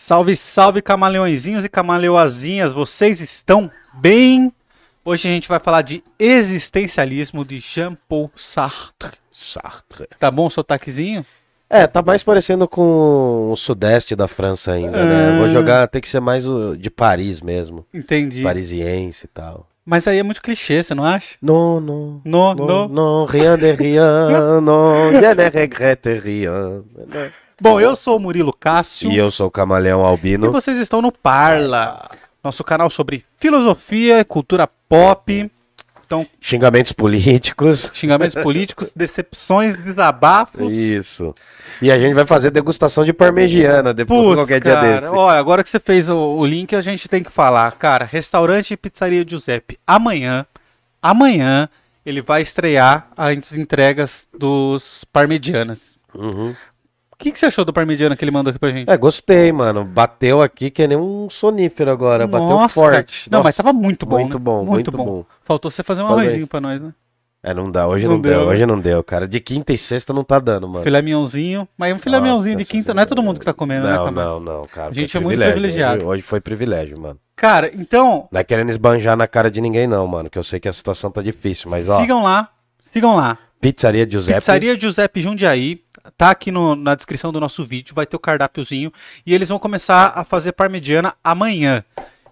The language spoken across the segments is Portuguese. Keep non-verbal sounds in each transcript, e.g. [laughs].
Salve, salve, camaleõezinhos e camaleoazinhas, vocês estão bem? Hoje a gente vai falar de existencialismo de Jean-Paul Sartre. Sartre. Tá bom o sotaquezinho? É, tá mais parecendo com o sudeste da França ainda, né? Ah. Vou jogar, tem que ser mais o de Paris mesmo. Entendi. Parisiense e tal. Mas aí é muito clichê, você não acha? Non, non. No, Non, no. non, rien de rien, non, je ne regrette rien. Bom, eu sou o Murilo Cássio E eu sou o Camaleão e Albino. vocês estão no Parla, nosso canal sobre filosofia, cultura pop, então Xingamentos políticos. xingamentos [laughs] políticos, decepções, desabafos. Isso. E a gente vai fazer degustação de parmegiana depois, Putz, qualquer dia cara, desse. olha, agora que você fez o, o link, a gente tem que falar. Cara, restaurante e pizzaria Giuseppe. Amanhã, amanhã, ele vai estrear as entregas dos parmegianas. Uhum. O que, que você achou do parmegiana que ele mandou aqui pra gente? É, gostei, mano. Bateu aqui que nem um sonífero agora. Bateu Nossa, forte. cara. Não, mas Nossa. tava muito bom, Muito né? bom, muito bom. Faltou você fazer um Parabéns. arrozinho pra nós, né? É, não dá. Hoje Não não, deu. deu. Hoje não deu, cara. De quinta e sexta não tá dando, mano. Filé mignonzinho. Mas um filé mignonzinho de quinta não é todo mundo que tá comendo, né, Não, Camaro? não, não, cara. A gente é muito privilegiado. Hoje, hoje foi privilégio, mano. Cara, então, Não é querendo esbanjar na cara de ninguém, não, mano. Que eu sei que a situação tá difícil, mas ó. sigam lá. Sigam lá. Pizzaria Giuseppe. Pizzaria Giuseppe Jundiaí. Tá aqui no- na descrição do nosso vídeo, vai ter o cardápiozinho. E eles vão começar a fazer parmegiana amanhã.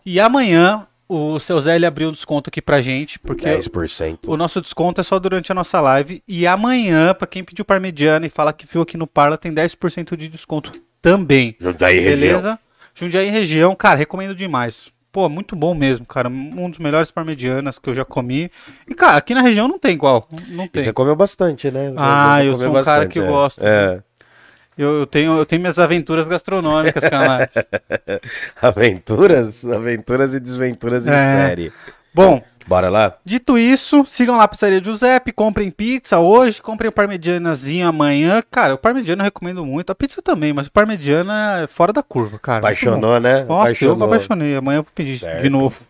E amanhã o seu Zé ele abriu um desconto aqui pra gente, porque 10%. o nosso desconto é só durante a nossa live. E amanhã, pra quem pediu parmegiana e fala que viu aqui no Parla, tem 10% de desconto também. Jundiaí região. Beleza? Jundiaí região, cara, recomendo demais. Pô, muito bom mesmo, cara. Um dos melhores parmegianas que eu já comi. E, cara, aqui na região não tem igual. Não tem. Você comeu bastante, né? Ah, eu sou um cara que é. gosto. É. Eu, eu tenho, eu tenho minhas aventuras gastronômicas, [laughs] cara. Aventuras, aventuras e desventuras em É. série. Bom, Bora lá? dito isso, sigam lá a Pizzaria Giuseppe, comprem pizza hoje, comprem o parmegianazinho amanhã. Cara, o parmegiana eu recomendo muito. A pizza também, mas o parmegiana é fora da curva, cara. Apaixonou, né? Nossa, eu me apaixonei. Amanhã eu vou pedir Certo. de novo.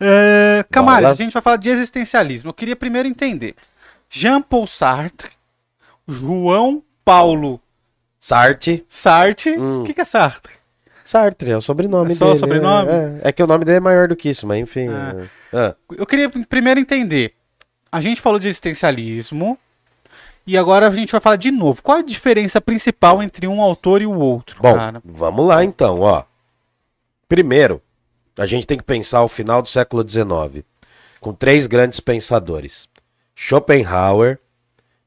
É, Camargo, Bora. a gente vai falar de existencialismo. Eu queria primeiro entender. Jean-Paul Sartre, João Paulo Sartre. Sartre. O Hum. que, que é Sartre? Sartre, é o sobrenome É só o dele. sobrenome? É, é. É que o nome dele é maior do que isso, mas enfim. Ah. é. Ah, Eu queria primeiro entender. A gente falou de existencialismo. E agora a gente vai falar de novo. Qual a diferença principal entre um autor e o outro, Bom, cara? vamos lá então, ó. Primeiro, a gente tem que pensar o final do século XIX, com três grandes pensadores: Schopenhauer,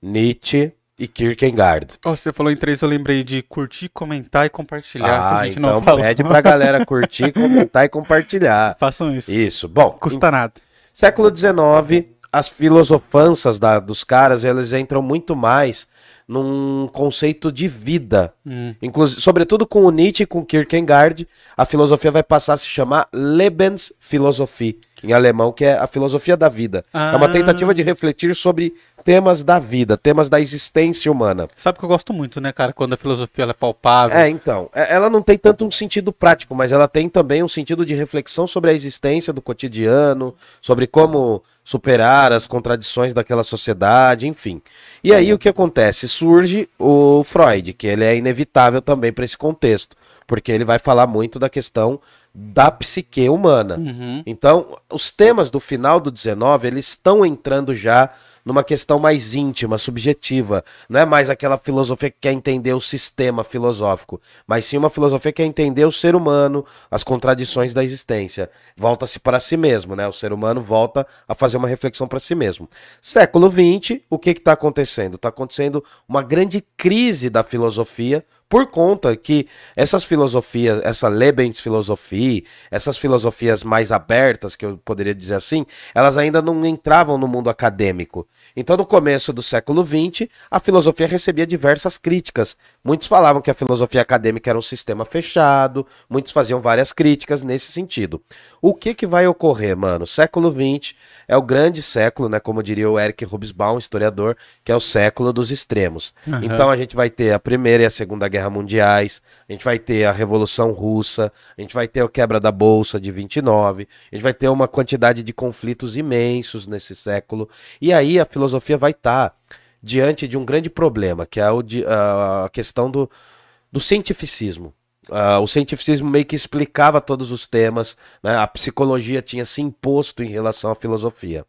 Nietzsche e Kierkegaard. Oh, você falou em três, eu lembrei de curtir, comentar e compartilhar. que Ah, a gente então não falou. pede pra galera curtir, [laughs] comentar e compartilhar. Façam isso. Isso. Bom, Custa nada. Século XIX, as filosofanças da- dos caras, eles entram muito mais num conceito de vida. Hum. Inclusive, sobretudo com o Nietzsche e com Kierkegaard, a filosofia vai passar a se chamar Lebensphilosophie, em alemão, que é a filosofia da vida. É Ah. uma tentativa de refletir sobre temas da vida, temas da existência humana. Sabe que eu gosto muito, né, cara? Quando a filosofia é palpável. É, então, é- ela não tem tanto um sentido prático, mas ela tem também um sentido de reflexão sobre a existência do cotidiano, sobre como superar as contradições daquela sociedade, enfim. E aí o que acontece? Surge o Freud, que ele é inevitável também para esse contexto, porque ele vai falar muito da questão da psique humana. Uhum. Então, os temas do final do 19, eles estão entrando já numa questão mais íntima, subjetiva. Não é mais aquela filosofia que quer entender o sistema filosófico, mas sim uma filosofia que quer entender o ser humano, as contradições da existência. Volta-se para si mesmo, né? O ser humano volta a fazer uma reflexão para si mesmo. Século XX, o que está acontecendo? Está acontecendo uma grande crise da filosofia por conta que essas filosofias, essa Lebensphilosophie, essas filosofias mais abertas, que eu poderia dizer assim, elas ainda não entravam no mundo acadêmico. Então, no começo do século XX, a filosofia recebia diversas críticas. Muitos falavam que a filosofia acadêmica era um sistema fechado, muitos faziam várias críticas nesse sentido. O que, que vai ocorrer, mano? Século XX é o grande século, né? Como diria o Eric Hobsbawm, historiador, que é o século dos extremos. Aham. Então a gente vai ter a Primeira e a Segunda Guerra Mundiais, a gente vai ter a Revolução Russa, a gente vai ter a quebra da Bolsa de 29, a gente vai ter uma quantidade de conflitos imensos nesse século. E aí a filosofia vai estar diante de um grande problema, que é o de- a questão do, do cientificismo. Uh, o cientificismo meio que explicava todos os temas, né? a psicologia tinha se imposto em relação à filosofia.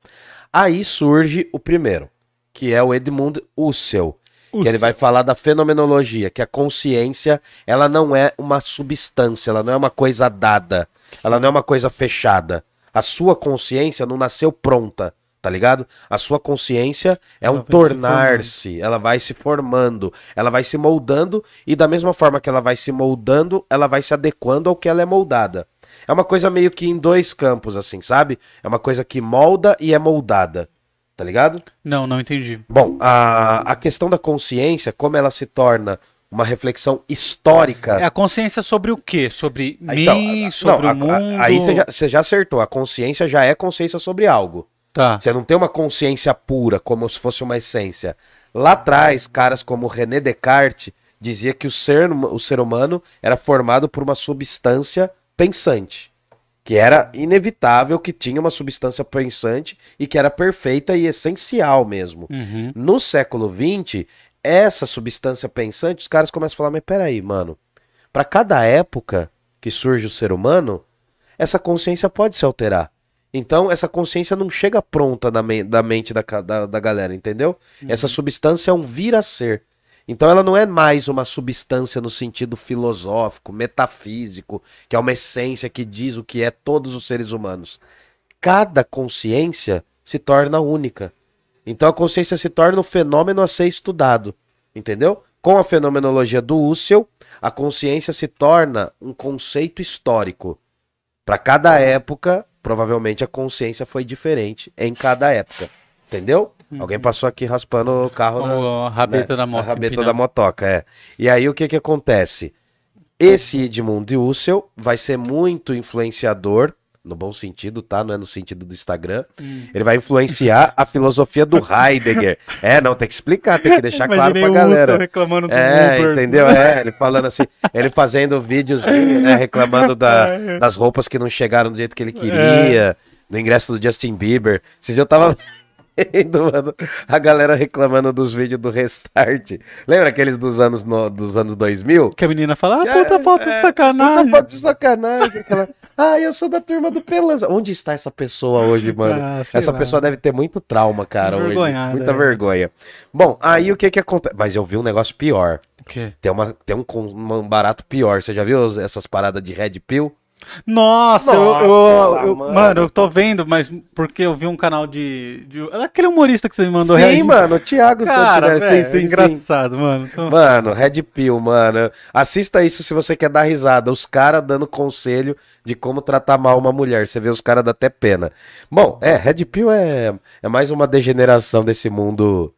Aí surge o primeiro, que é o Edmund Husserl, que ele vai falar da fenomenologia, que a consciência ela não é uma substância, ela não é uma coisa dada, ela não é uma coisa fechada. A sua consciência não nasceu pronta, tá ligado? A sua consciência é ela um tornar-se, ela vai se formando, ela vai se moldando e da mesma forma que ela vai se moldando, ela vai se adequando ao que ela é moldada. É uma coisa meio que em dois campos, assim, sabe? É uma coisa que molda e é moldada. Tá ligado? Não, não entendi. Bom, a, a questão da consciência, como ela se torna uma reflexão histórica. É a consciência sobre o quê? Sobre então, mim, sobre não, o mundo? aí você já, você já acertou. A consciência já é consciência sobre algo. Tá. Você não tem uma consciência pura, como se fosse uma essência. Lá atrás, caras como René Descartes dizia que o ser, o ser humano era formado por uma substância pensante. Que era inevitável que tinha uma substância pensante e que era perfeita e essencial mesmo. Uhum. No século XX, essa substância pensante, os caras começam a falar: mas peraí, mano, para cada época que surge o ser humano, essa consciência pode se alterar. Então, essa consciência não chega pronta na me da mente da, da, da galera, entendeu? Uhum. Essa substância é um vir a ser. Então, ela não é mais uma substância no sentido filosófico, metafísico, que é uma essência que diz o que é todos os seres humanos. Cada consciência se torna única. Então, a consciência se torna um fenômeno a ser estudado. Entendeu? Com a fenomenologia do Husserl, a consciência se torna um conceito histórico. Para cada época, provavelmente a consciência foi diferente em cada época. Entendeu? Uhum. Alguém passou aqui raspando o carro o, na, rabeta né? da moto. A rabeta da motoca, é. E aí o que que acontece? Esse Edmund Husserl vai ser muito influenciador no bom sentido, tá? Não é no sentido do Instagram. Hum. Ele vai influenciar a filosofia do Heidegger. [laughs] É, não, tem que explicar, tem que deixar claro pra galera. reclamando do é, Uber. entendeu? É, ele falando assim, ele fazendo vídeos, né, [laughs] reclamando da, é. das roupas que não chegaram do jeito que ele queria, é. do ingresso do Justin Bieber. Dia eu tava mano, a galera reclamando dos vídeos do Restart. Lembra aqueles dos anos, no, dos anos 2000? Que a menina fala, ah, puta foto de sacanagem. Puta foto de sacanagem. Aquela... Ah, eu sou da turma do Pelanza. Onde está essa pessoa hoje, mano? Ah, essa lá. pessoa deve ter muito trauma, cara, hoje. Muita é. vergonha. Bom, aí o que que acontece? Mas eu vi um negócio pior. O quê? Tem, uma, tem um, um barato pior. Você já viu essas paradas de Red Pill? Nossa, Nossa eu, eu, eu, mano. eu tô vendo, mas porque eu vi um canal de. de aquele humorista que você me mandou Sim, reagir. mano, o Thiago Cara, véio, sim, sim, engraçado, sim. mano. Então... Mano, Red Pill, mano. Assista isso se você quer dar risada. Os caras dando conselho de como tratar mal uma mulher. Você vê os caras dá até pena. Bom, é, Red Pill é, é mais uma degeneração desse mundo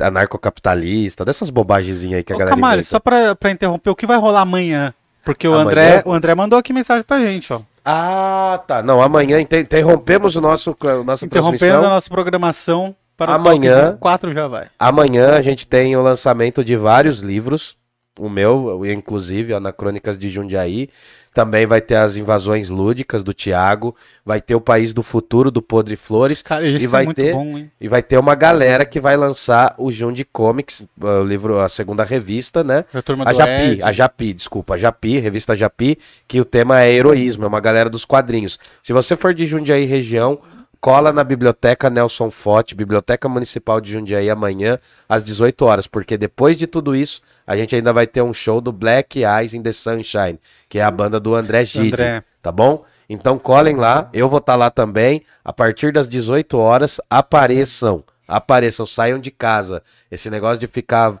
anarcocapitalista, dessas bobagens aí que a Ô, galera Camari, só pra, pra interromper, o que vai rolar amanhã? Porque o André, o André mandou aqui mensagem pra gente, ó. Ah, tá. Não, amanhã interrompemos o nosso nossa Interrompendo a nossa programação para amanhã, o 4 já vai. Amanhã a gente tem o lançamento de vários livros, o meu, inclusive, na Crônicas de Jundiaí, também vai ter as invasões lúdicas do Tiago, vai ter o País do Futuro do Podre Flores Cara, e vai é ter bom, e vai ter uma galera que vai lançar o Jundi Comics, o livro, a segunda revista, né? A, a Japi, Ed. a Japi, desculpa, a Japi, revista Japi, que o tema é heroísmo, é uma galera dos quadrinhos. Se você for de Jundiaí região, cola na biblioteca Nelson Fote, Biblioteca Municipal de Jundiaí amanhã às 18 horas, porque depois de tudo isso a gente ainda vai ter um show do Black Eyes in the Sunshine, que é a banda do André Gide, André. tá bom? Então colhem lá, eu vou estar tá lá também. A partir das 18 horas, apareçam. Apareçam, saiam de casa. Esse negócio de ficar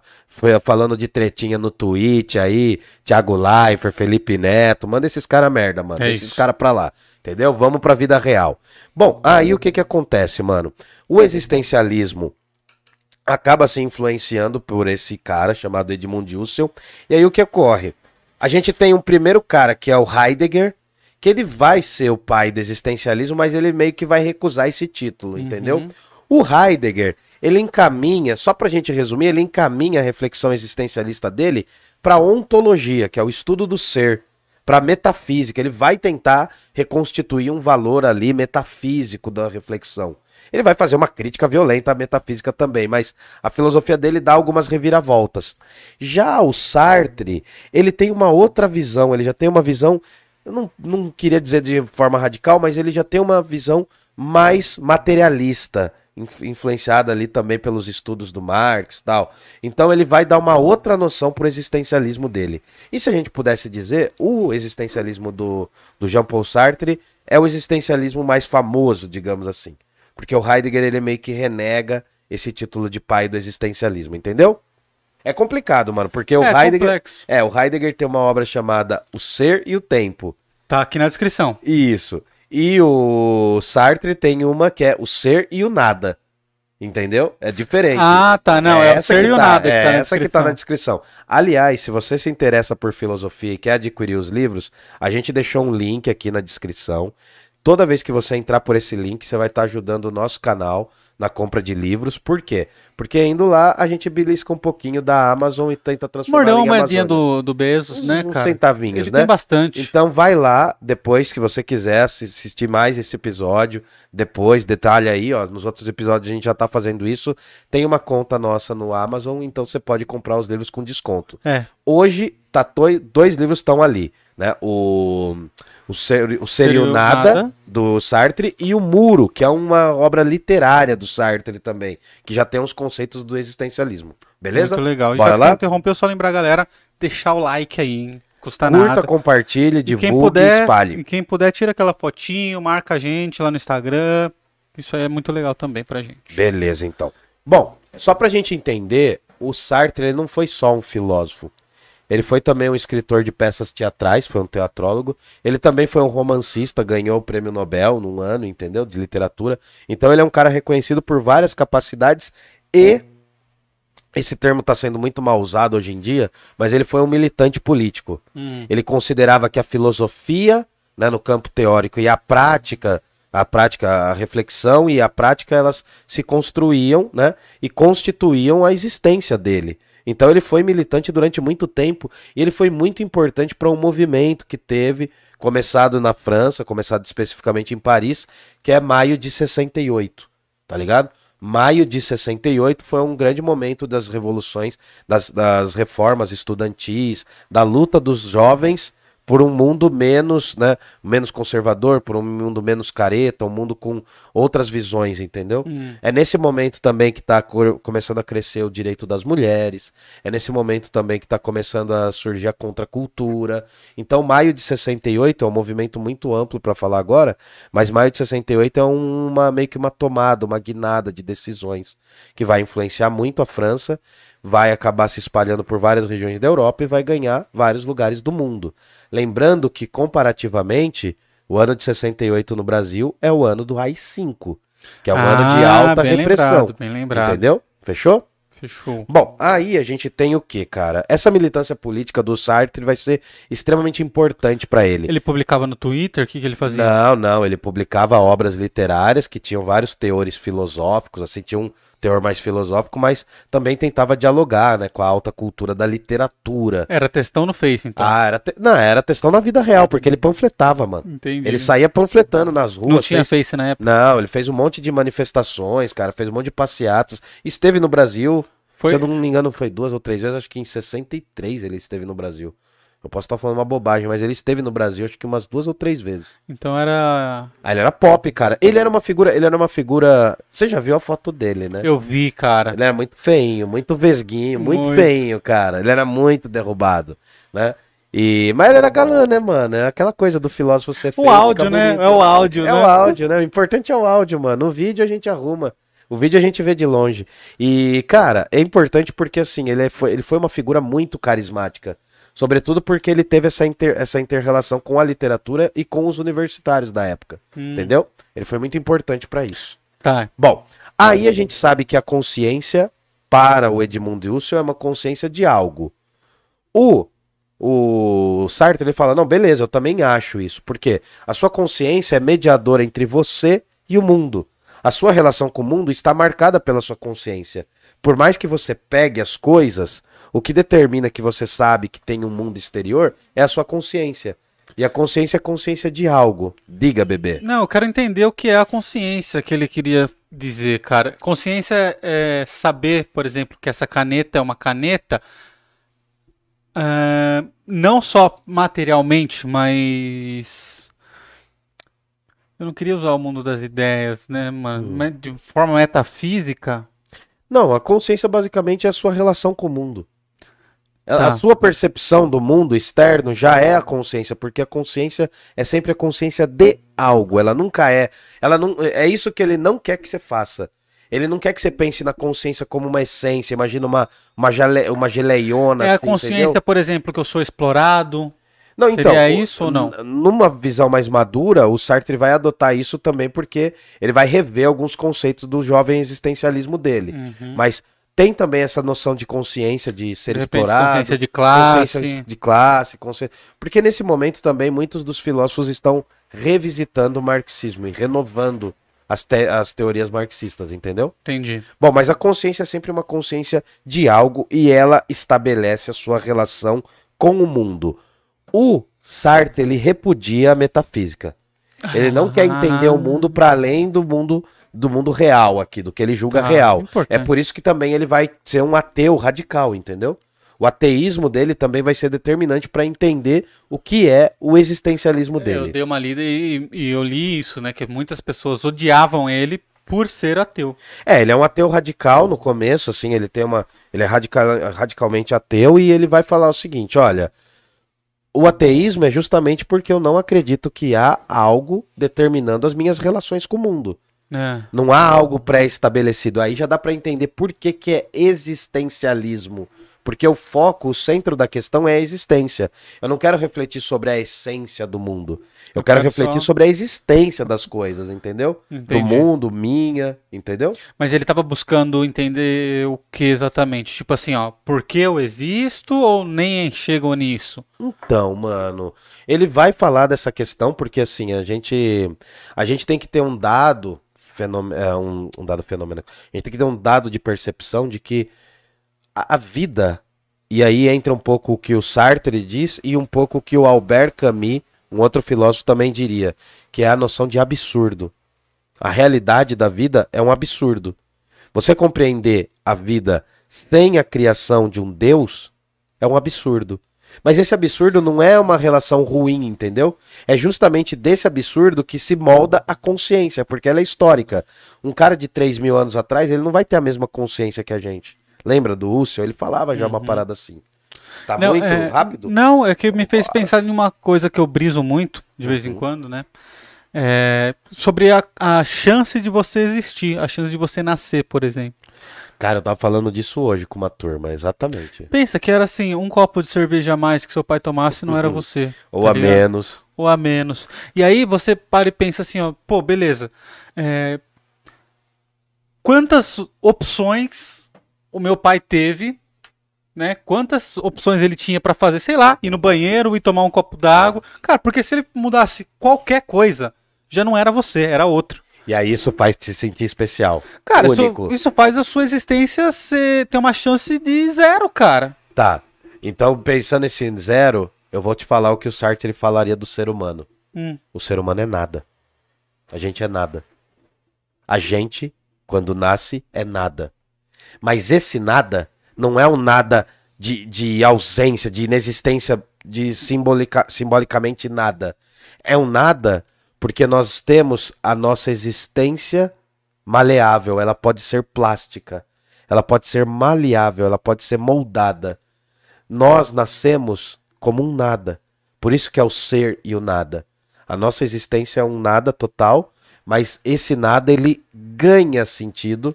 falando de tretinha no Twitch aí, Thiago Leifert, Felipe Neto, manda esses caras merda, mano. É esses caras pra lá. Entendeu? Vamos pra vida real. Bom, aí o que que acontece, mano? O existencialismo acaba se influenciando por esse cara chamado Edmund Husserl. E aí o que ocorre? A gente tem um primeiro cara que é o Heidegger, que ele vai ser o pai do existencialismo, mas ele meio que vai recusar esse título, uhum. entendeu? O Heidegger, ele encaminha, só pra gente resumir, ele encaminha a reflexão existencialista dele para ontologia, que é o estudo do ser, para metafísica. Ele vai tentar reconstituir um valor ali metafísico da reflexão. Ele vai fazer uma crítica violenta à metafísica também, mas a filosofia dele dá algumas reviravoltas. Já o Sartre, ele tem uma outra visão, ele já tem uma visão, eu não, não queria dizer de forma radical, mas ele já tem uma visão mais materialista influenciada ali também pelos estudos do Marx tal. Então ele vai dar uma outra noção pro existencialismo dele. E se a gente pudesse dizer, o existencialismo do, do Jean-Paul Sartre é o existencialismo mais famoso, digamos assim. Porque o Heidegger ele meio que renega esse título de pai do existencialismo, entendeu? É complicado, mano, porque o é, Heidegger complexo. é, o Heidegger tem uma obra chamada O Ser e o Tempo. Tá aqui na descrição. Isso. E o Sartre tem uma que é o ser e o nada. Entendeu? É diferente. Ah, tá. Não, é, é o ser e o tá, nada. Que é tá essa que tá na descrição. Aliás, se você se interessa por filosofia e quer adquirir os livros, a gente deixou um link aqui na descrição. Toda vez que você entrar por esse link, você vai estar ajudando o nosso canal na compra de livros. Por quê? Porque indo lá, a gente belisca um pouquinho da Amazon e tenta transformar Mordeu uma moedinha do, do Bezos, né, uns cara? centavinhos, Ele né? tem bastante. Então vai lá, depois que você quiser assistir mais esse episódio, depois, detalhe aí, ó, nos outros episódios a gente já tá fazendo isso. Tem uma conta nossa no Amazon, então você pode comprar os livros com desconto. É. Hoje, tá dois livros estão ali, né? O o, ser, o Serio Nada, Nada, do Sartre, e o Muro, que é uma obra literária do Sartre também, que já tem uns conceitos do existencialismo. Beleza? Muito legal. Bora já lá? interrompeu, só lembrar a galera, deixar o like aí, hein? Custa Curta, nada. compartilhe, divulgue quem puder, e espalhe. E quem puder, tira aquela fotinho, marca a gente lá no Instagram. Isso aí é muito legal também pra gente. Beleza, então. Bom, só pra gente entender, o Sartre ele não foi só um filósofo. Ele foi também um escritor de peças teatrais, foi um teatrólogo. Ele também foi um romancista, ganhou o prêmio Nobel num ano, entendeu? De literatura. Então ele é um cara reconhecido por várias capacidades e esse termo está sendo muito mal usado hoje em dia, mas ele foi um militante político. Hum. Ele considerava que a filosofia, né, no campo teórico e a prática, a prática, a reflexão e a prática, elas se construíam, né, e constituíam a existência dele. Então ele foi militante durante muito tempo e ele foi muito importante para um movimento que teve, começado na França, começado especificamente em Paris, que é maio de 68, tá ligado? Maio de 68 foi um grande momento das revoluções, das, das reformas estudantis, da luta dos jovens por um mundo menos, né, menos conservador, por um mundo menos careta, um mundo com outras visões, entendeu? Hum. É nesse momento também que está começando a crescer o direito das mulheres, é nesse momento também que está começando a surgir a contracultura. Então, maio de 68 é um movimento muito amplo para falar agora, mas maio de 68 é uma meio que uma tomada, uma guinada de decisões que vai influenciar muito a França, vai acabar se espalhando por várias regiões da Europa e vai ganhar vários lugares do mundo. Lembrando que, comparativamente, o ano de 68 no Brasil é o ano do AI-5, que é um ah, ano de alta bem repressão. Lembrado, bem lembrado. Entendeu? Fechou? Fechou. Bom, aí a gente tem o que, cara? Essa militância política do Sartre vai ser extremamente importante para ele. Ele publicava no Twitter? O que, que ele fazia? Não, não. Ele publicava obras literárias que tinham vários teores filosóficos, assim, tinha um teor mais filosófico, mas também tentava dialogar, né, com a alta cultura da literatura. Era textão no Face, então. Ah, era te... não, era textão na vida real, porque ele panfletava, mano. Entendi. Ele saía panfletando nas ruas. Não tinha fez... Face na época. Não, ele fez um monte de manifestações, cara, fez um monte de passeatas. Esteve no Brasil, foi... se eu não me engano, foi duas ou três vezes, acho que em 63 ele esteve no Brasil. Eu posso estar falando uma bobagem, mas ele esteve no Brasil acho que umas duas ou três vezes. Então era. Ah, ele era pop, cara. Ele era uma figura. Ele era uma figura. Você já viu a foto dele, né? Eu vi, cara. Ele era muito feinho, muito vesguinho, muito, muito feinho, cara. Ele era muito derrubado, né? E, mas ele era galã, né, mano? É aquela coisa do filósofo ser feio. O áudio, né? É o áudio, é né? É o áudio, né? O importante é o áudio, mano. O vídeo a gente arruma. O vídeo a gente vê de longe. E, cara, é importante porque, assim, ele foi, ele foi uma figura muito carismática. Sobretudo porque ele teve essa, inter, essa inter-relação com a literatura e com os universitários da época. Hum. Entendeu? Ele foi muito importante para isso. Tá. Bom, aí a gente sabe que a consciência para o Edmund Husserl é uma consciência de algo. O o Sartre ele fala: "Não, beleza, eu também acho isso, porque a sua consciência é mediadora entre você e o mundo. A sua relação com o mundo está marcada pela sua consciência. Por mais que você pegue as coisas, o que determina que você sabe que tem um mundo exterior é a sua consciência. E a consciência é consciência de algo. Diga, bebê. Não, eu quero entender o que é a consciência que ele queria dizer, cara. Consciência é saber, por exemplo, que essa caneta é uma caneta, uh, não só materialmente, mas. Eu não queria usar o mundo das ideias, né, mano? Hum. Mas de forma metafísica. Não, a consciência basicamente é a sua relação com o mundo. A- Tá. A sua percepção do mundo externo já é a consciência, porque a consciência é sempre a consciência de algo. Ela nunca é. Ela não, é isso que ele não quer que você faça. Ele não quer que você pense na consciência como uma essência. Imagina uma, uma, gele, uma geleiona. É a assim, consciência, entendeu? por exemplo, que eu sou explorado. Não, Seria então, isso ou não? Numa visão mais madura, o Sartre vai adotar isso também porque ele vai rever alguns conceitos do jovem existencialismo dele. Uhum. Mas tem também essa noção de consciência de ser De repente, explorado, consciência de classe. consciência de classe, porque nesse momento também muitos dos filósofos estão revisitando o marxismo e renovando as, te- as teorias marxistas, entendeu? Entendi. Bom, mas a consciência é sempre uma consciência de algo e ela estabelece a sua relação com o mundo. O Sartre, ele repudia a metafísica. Ele não quer entender o mundo para além do mundo do mundo real aqui, do que ele julga Tá, real. importante. É por isso que também ele vai ser um ateu radical, entendeu? O ateísmo dele também vai ser determinante para entender o que é o existencialismo Eu dele. dei uma lida e, e eu li isso, né? Que muitas pessoas odiavam ele por ser ateu. É, ele é um ateu radical no começo, assim, ele tem uma. Ele é radical, radicalmente ateu e ele vai falar o seguinte: olha, o ateísmo é justamente porque eu não acredito que há algo determinando as minhas relações com o mundo. É. Não há algo pré-estabelecido. Aí já dá pra entender por que, que é existencialismo. Porque o foco, o centro da questão é a existência. Eu não quero refletir sobre a essência do mundo. Eu, Eu quero, quero refletir só- sobre a existência das coisas, entendeu? Entendi. Do mundo, minha, entendeu? Mas ele tava buscando entender o que exatamente? Tipo assim, ó, por que eu existo ou nem chegam nisso? Então, mano, ele vai falar dessa questão porque assim, a gente a gente tem que ter um dado fenômeno, é, um, um dado fenômeno. A gente tem que ter um dado de percepção de que a, a vida e aí entra um pouco o que o Sartre diz e um pouco o que o Albert Camus, um outro filósofo também diria, que é a noção de absurdo. A realidade da vida é um absurdo. Você compreender a vida sem a criação de um Deus é um absurdo. Mas esse absurdo não é uma relação ruim, entendeu? É justamente desse absurdo que se molda a consciência, porque ela é histórica. Um cara de 3 mil anos atrás, ele não vai ter a mesma consciência que a gente. Lembra do Husserl? Ele falava já uma parada assim. Tá Não, muito é, rápido? Não, é que me fez pensar em uma coisa que eu briso muito, de vez em Uhum. quando, né? É, sobre a, a chance de você existir, a chance de você nascer, por exemplo. Cara, eu tava falando disso hoje com uma turma, exatamente. Pensa que era assim, um copo de cerveja a mais que seu pai tomasse não era Uhum. você. Ou tá a ligado? menos. ou a menos. E aí você para e pensa assim, ó, pô, beleza. é, quantas opções o meu pai teve, né? Quantas opções ele tinha pra fazer, sei lá, ir no banheiro e tomar um copo d'água. Cara, porque se ele mudasse qualquer coisa, já não era você, era outro. E aí isso faz te sentir especial. Cara, isso, Único. isso faz a sua existência ser, ter uma chance de zero, cara. Tá. Então, pensando nesse zero, eu vou te falar o que o Sartre falaria do ser humano. Hum. O ser humano é nada. A gente é nada. A gente, quando nasce, é nada. Mas esse nada não é um nada de, de ausência, de inexistência, de simbolica, simbolicamente nada. É um nada porque nós temos a nossa existência maleável, ela pode ser plástica, ela pode ser maleável, ela pode ser moldada. Nós nascemos como um nada. Por isso que é o ser e o nada. A nossa existência é um nada total, mas esse nada ele ganha sentido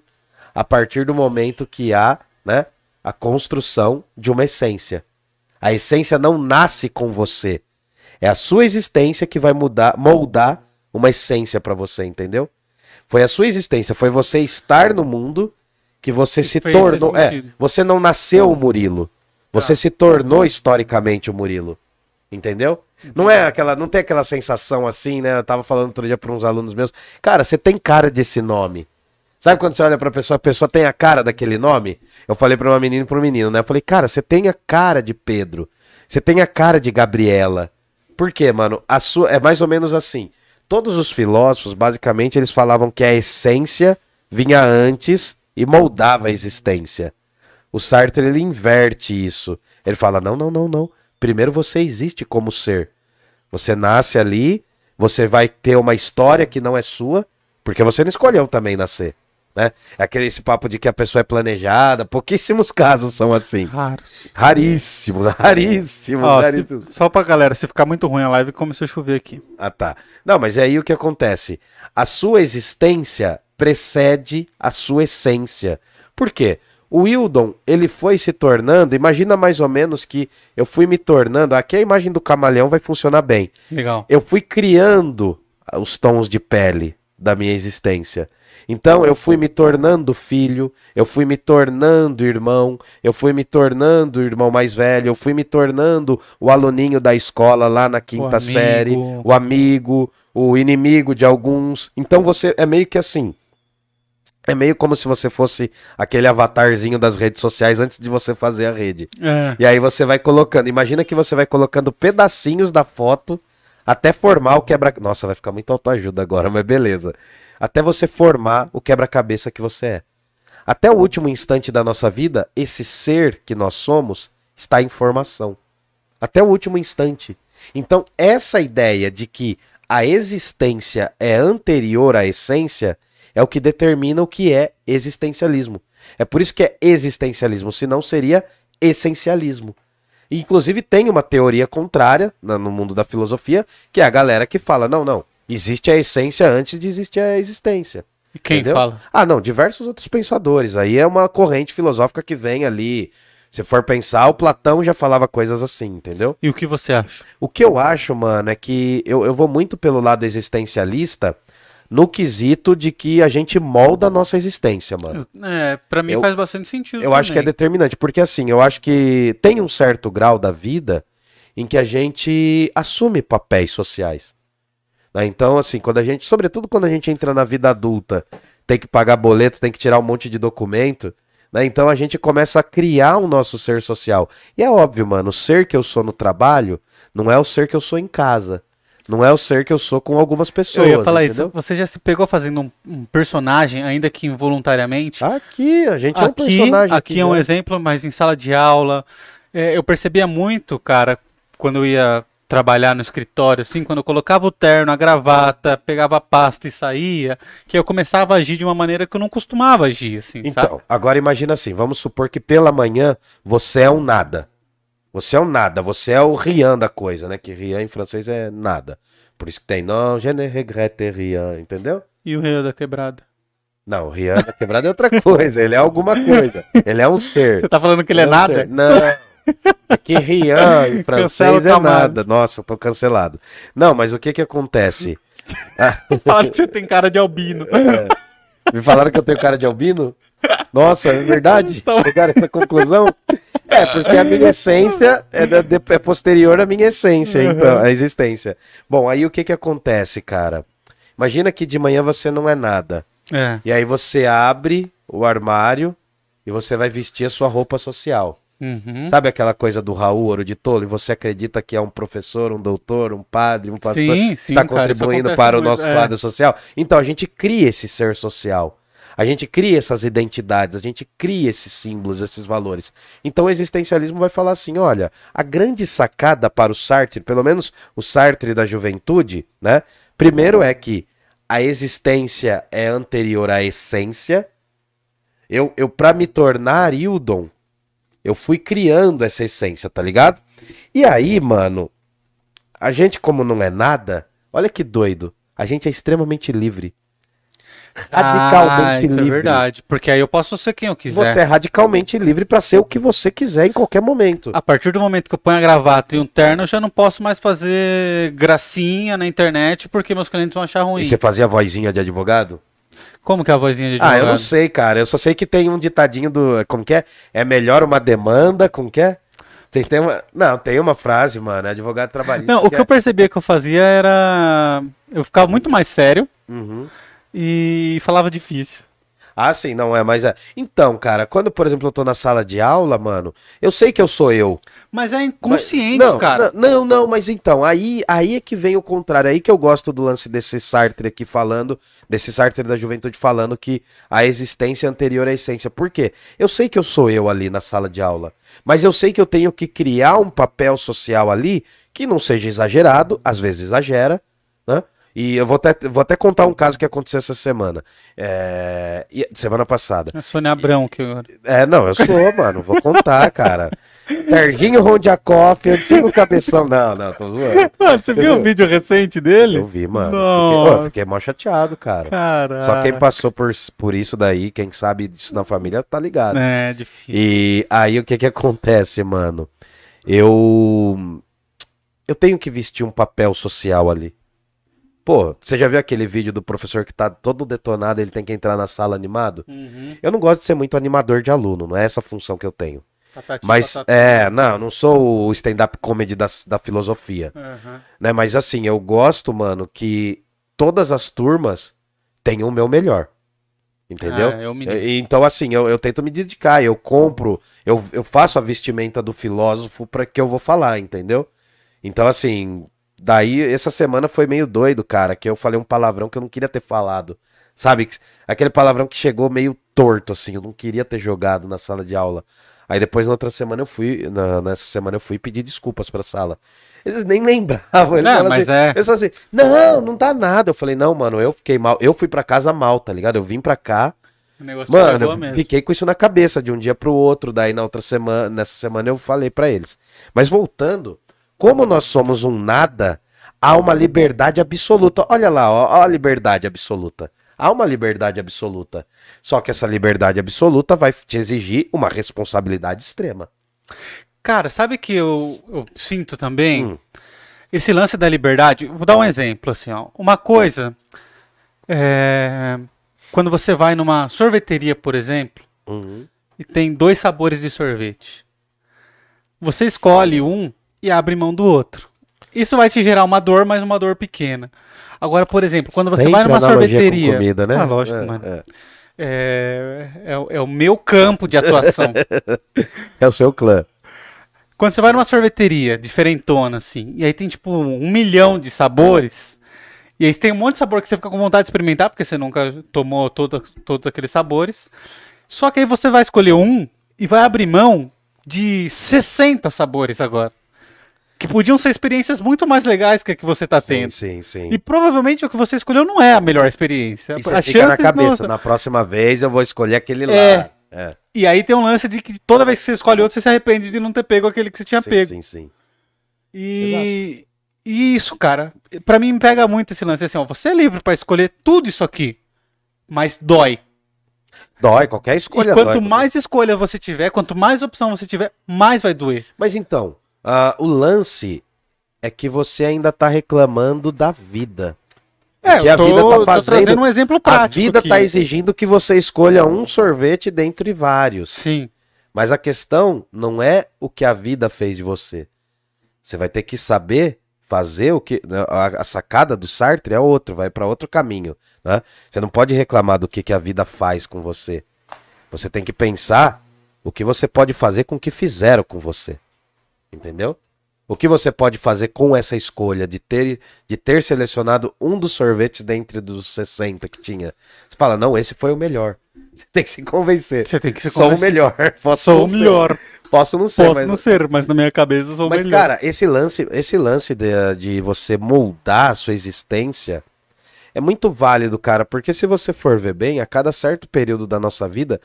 a partir do momento que há, né, a construção de uma essência. A essência não nasce com você. É a sua existência que vai mudar, moldar uma essência para você, entendeu? Foi a sua existência, foi você estar no mundo que você se fez esse tornou. É, você não nasceu o Murilo. Você se tornou historicamente o Murilo. Entendeu? Não é aquela, não tem aquela sensação assim, né? Eu tava falando outro dia para uns alunos meus. Cara, você tem cara desse nome. Sabe quando você olha pra pessoa, a pessoa tem a cara daquele nome? Eu falei pra uma menina e pra um menino, né? Eu falei, cara, você tem a cara de Pedro. Você tem a cara de Gabriela. Por quê, mano? A sua, é mais ou menos assim. Todos os filósofos, basicamente, eles falavam que a essência vinha antes e moldava a existência. O Sartre, ele inverte isso. Ele fala, não, não, não, não. Primeiro você existe como ser. Você nasce ali, você vai ter uma história que não é sua, porque você não escolheu também nascer. Né? É aquele esse papo de que a pessoa é planejada, pouquíssimos casos são assim. Raros. Raríssimos, raríssimos, Ó, se- raríssimos. só pra galera, se ficar muito ruim a live, começou a chover aqui. Ah, tá. Não, mas é aí o que acontece. A sua existência precede a sua essência. Por quê? O Wildon, ele foi se tornando, imagina mais ou menos que eu fui me tornando, aqui a imagem do camaleão vai funcionar bem. Legal. Eu fui criando os tons de pele da minha existência. Então eu fui me tornando filho, eu fui me tornando irmão, eu fui me tornando o irmão mais velho, eu fui me tornando o aluninho da escola lá na quinta amigo. série, o amigo, o inimigo de alguns. Então você é meio que assim. É meio como se você fosse aquele avatarzinho das redes sociais antes de você fazer a rede. É. E aí você vai colocando. Imagina que você vai colocando pedacinhos da foto até formar o quebra. Nossa, vai ficar muito autoajuda agora, mas beleza. Até você formar o quebra-cabeça que você é. Até o último instante da nossa vida, esse ser que nós somos está em formação. Até o último instante. Então, essa ideia de que a existência é anterior à essência é o que determina o que é existencialismo. É por isso que é existencialismo, senão seria essencialismo. E, inclusive tem uma teoria contrária na- no mundo da filosofia, que é a galera que fala: não, não, existe a essência antes de existir a existência. E quem Entendeu? fala? Ah, não, diversos outros pensadores. Aí é uma corrente filosófica que vem ali. Se for pensar, o Platão já falava coisas assim, entendeu? E o que você acha? O que eu acho, mano, é que eu, eu vou muito pelo lado existencialista no quesito de que a gente molda a nossa existência, mano. É, pra mim Eu- faz bastante sentido. Eu acho que é também. determinante, porque assim, eu acho que tem um certo grau da vida em que a gente assume papéis sociais. né? Então, assim, quando a gente, sobretudo quando a gente entra na vida adulta, tem que pagar boleto, tem que tirar um monte de documento, né? Então a gente começa a criar o nosso ser social. E é óbvio, mano, o ser que eu sou no trabalho não é o ser que eu sou em casa. Não é o ser que eu sou com algumas pessoas. Eu ia falar entendeu? isso. Você já se pegou fazendo um, um personagem, ainda que involuntariamente? Aqui, a gente é um aqui, personagem. aqui é um né? exemplo, mas em sala de aula. é, eu percebia muito, cara, quando eu ia trabalhar no escritório, assim, quando eu colocava o terno, a gravata, pegava a pasta e saía, que eu começava a agir de uma maneira que eu não costumava agir, assim, Então, sabe? agora imagina assim, vamos supor que pela manhã você é um nada. Você é um nada, você é o rien da coisa, né? Que rien em francês é nada. Por isso que tem non, je ne regrette rien, entendeu? E o rei da quebrada? Não, o rien da quebrada é outra coisa, ele é alguma coisa. Ele é um ser. Você tá falando que ele é, um nada? ser. Não. É que rien em francês o é nada. Nossa, tô cancelado. Não, mas o que que acontece? [laughs] Fala que você tem cara de albino. Me falaram que eu tenho cara de albino? Nossa, é verdade? Então. Chegaram a essa conclusão? É, porque a minha essência é, da- de- é posterior à minha essência, então, à existência. Bom, aí o que que acontece, cara? Imagina que de manhã você não é nada. É. E aí você abre o armário e você vai vestir a sua roupa social. Uhum. Sabe aquela coisa do Raul Ouro de Tolo? E você acredita que é um professor, um doutor, um padre, um pastor Sim, que sim, está cara, contribuindo para o nosso é. quadro social? Então a gente cria esse ser social. A gente cria essas identidades, a gente cria esses símbolos, esses valores. Então o existencialismo vai falar assim: olha, a grande sacada para o Sartre, pelo menos o Sartre da juventude, né? Primeiro é que a existência é anterior à essência. Eu, eu para me tornar Hildon, eu fui criando essa essência, tá ligado? E aí, mano, a gente, como não é nada, olha que doido. A gente é extremamente livre. Radicalmente ah, isso livre. é verdade. Porque aí eu posso ser quem eu quiser. Você é radicalmente livre pra ser o que você quiser em qualquer momento. A partir do momento que eu ponho a gravata e um terno, eu já não posso mais fazer gracinha na internet porque meus clientes vão achar ruim. E você fazia vozinha de advogado? Como que é a vozinha de Ah, advogado? eu não sei, cara. Eu só sei que tem um ditadinho do. Como que é? É melhor uma demanda? Como que é? Tem, tem uma... Não, tem uma frase, mano. é Advogado trabalhista. Não, o que é- eu percebia que eu fazia era. Eu ficava muito mais sério Uhum. E falava difícil. Ah, sim, não é, mas é. Então, cara, quando, por exemplo, eu tô na sala de aula, mano, eu sei que eu sou eu. Mas é inconsciente, Mas- não, cara. Não, não, não, mas então, aí, aí é que vem o contrário. Aí que eu gosto do lance desse Sartre aqui falando, desse Sartre da juventude falando que a existência é anterior à essência. Por quê? Eu sei que eu sou eu ali na sala de aula, mas eu sei que eu tenho que criar um papel social ali que não seja exagerado, às vezes exagera, né? E eu vou até, vou até contar um caso que aconteceu essa semana. É, semana passada. É Sônia Abrão que. É, não, eu sou, mano. Vou contar, cara. [laughs] Serginho Rondiakoff, antigo cabeção. Não, não, tô zoando. Mano, você viu o vídeo recente dele? Eu vi, mano. Fiquei, Nossa, fiquei mó chateado, cara. cara. Só quem passou por, por isso daí, quem sabe disso na família, tá ligado. É, difícil. E aí o que que acontece, mano? Eu. Eu tenho que vestir um papel social ali. Pô, você já viu aquele vídeo do professor que tá todo detonado, ele tem que entrar na sala animado? Uhum. Eu não gosto de ser muito animador de aluno, não é essa a função que eu tenho. Patati, Mas, patata. é, não, não sou o stand-up comedy da, da filosofia, Aham. né? Mas assim, eu gosto, mano, que todas as turmas tenham o meu melhor. Entendeu? Ah, eu me- Então, assim, eu, eu tento me dedicar, eu compro, eu, eu faço a vestimenta do filósofo para que eu vou falar, entendeu? Então, assim, daí essa semana foi meio doido, cara, que eu falei um palavrão que eu não queria ter falado. Sabe? Aquele palavrão que chegou meio torto, assim, eu não queria ter jogado na sala de aula. Aí depois na outra semana eu fui, na- nessa semana eu fui pedir desculpas pra sala. Eles nem lembravam. Eles Não, mas assim, é. eles assim, não, não dá nada. Eu falei, não, mano, eu fiquei mal. Eu fui pra casa mal, tá ligado? Eu vim pra cá, O negócio Mano, eu mesmo. fiquei com isso na cabeça de um dia pro outro. Daí na outra semana, nessa semana eu falei pra eles. Mas voltando, como nós somos um nada, há uma liberdade absoluta. Olha lá, ó, ó a liberdade absoluta. Há uma liberdade absoluta. Só que essa liberdade absoluta vai te exigir uma responsabilidade extrema. Cara, sabe que eu, eu sinto também? Hum. Esse lance da liberdade. Vou dar um exemplo, assim, ó. Uma coisa. É, quando você vai numa sorveteria, por exemplo, Uhum. e tem dois sabores de sorvete. Você escolhe um e abre mão do outro. Isso vai te gerar uma dor, mas uma dor pequena. Agora, por exemplo, quando você Sempre vai numa analogia com sorveteria. comida, né? Ah, lógico, É, mano. É, É, é, o- é o meu campo de atuação. [laughs] É o seu clã. Quando você vai numa sorveteria diferentona, assim, e aí tem tipo um milhão de sabores, e aí tem um monte de sabor que você fica com vontade de experimentar, porque você nunca tomou todo- todos aqueles sabores. Só que aí você vai escolher um e vai abrir mão de 60 sabores agora. Que podiam ser experiências muito mais legais que a que você tá tendo. Sim, sim, sim. E provavelmente o que você escolheu não é a melhor experiência. E A você fica na cabeça, nossa. na próxima vez eu vou escolher aquele lá. É. É. E aí tem um lance de que toda vez que você escolhe outro, você se arrepende de não ter pego aquele que você tinha sim, pego. Sim, sim. E, e isso, cara, pra mim me pega muito esse lance assim, ó, você é livre pra escolher tudo isso aqui, mas dói. Dói, qualquer escolha e quanto dói. mais escolha você tiver, quanto mais opção você tiver, mais vai doer. Mas então, ah, o lance é que você ainda tá reclamando da vida. É, que eu a tô, vida tá fazendo- trazendo um exemplo A prático. vida aqui. tá exigindo que você escolha um sorvete dentre vários. Sim. Mas a questão não é o que a vida fez de você. Você vai ter que saber fazer o que. né, A, a sacada do Sartre é outro, vai para outro caminho. Né? Você não pode reclamar do que, que a vida faz com você. Você tem que pensar o que você pode fazer com o que fizeram com você. Entendeu? O que você pode fazer com essa escolha de ter, de ter selecionado um dos sorvetes dentre dos 60 que tinha? Você fala, não, esse foi o melhor. Você tem que se convencer. Você tem que se Sou o convencer. melhor. [laughs] Posso Sou o melhor. Posso não ser, Posso mas, não ser, mas na minha cabeça sou o mas melhor. cara, esse lance, esse lance de, de você moldar a sua existência é muito válido, cara, porque se você for ver bem, a cada certo período da nossa vida,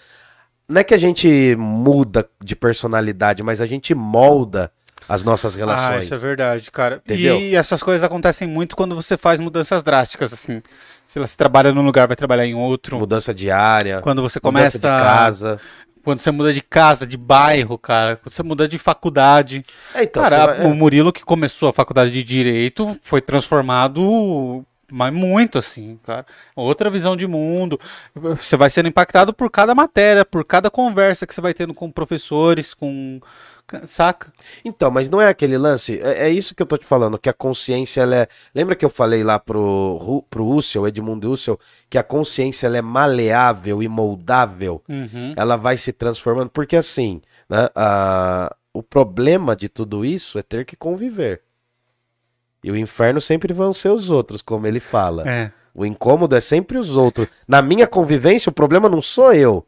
não é que a gente muda de personalidade, mas a gente molda as nossas Ah, relações. isso é verdade, cara. Entendeu? E essas coisas acontecem muito quando você faz mudanças drásticas, assim. Se você trabalha num lugar, vai trabalhar em outro. Mudança diária, Quando você mudança começa de casa. Quando você muda de casa, de bairro, cara. Quando você muda de faculdade. É, então, cara, vai- o Murilo que começou a faculdade de Direito foi transformado mas muito assim, cara. Outra visão de mundo. Você vai sendo impactado por cada matéria, por cada conversa que você vai tendo com professores, com, saca? Então, mas não é aquele lance. É, é isso que eu tô te falando, que a consciência ela é. Lembra que eu falei lá pro, pro Husserl, Edmundo Husserl, que a consciência ela é maleável e moldável? Uhum. Ela vai se transformando. Porque assim, né, a- o problema de tudo isso é ter que conviver. E o inferno sempre vão ser os outros, como ele fala. É. O incômodo é sempre os outros. Na minha convivência, o problema não sou eu.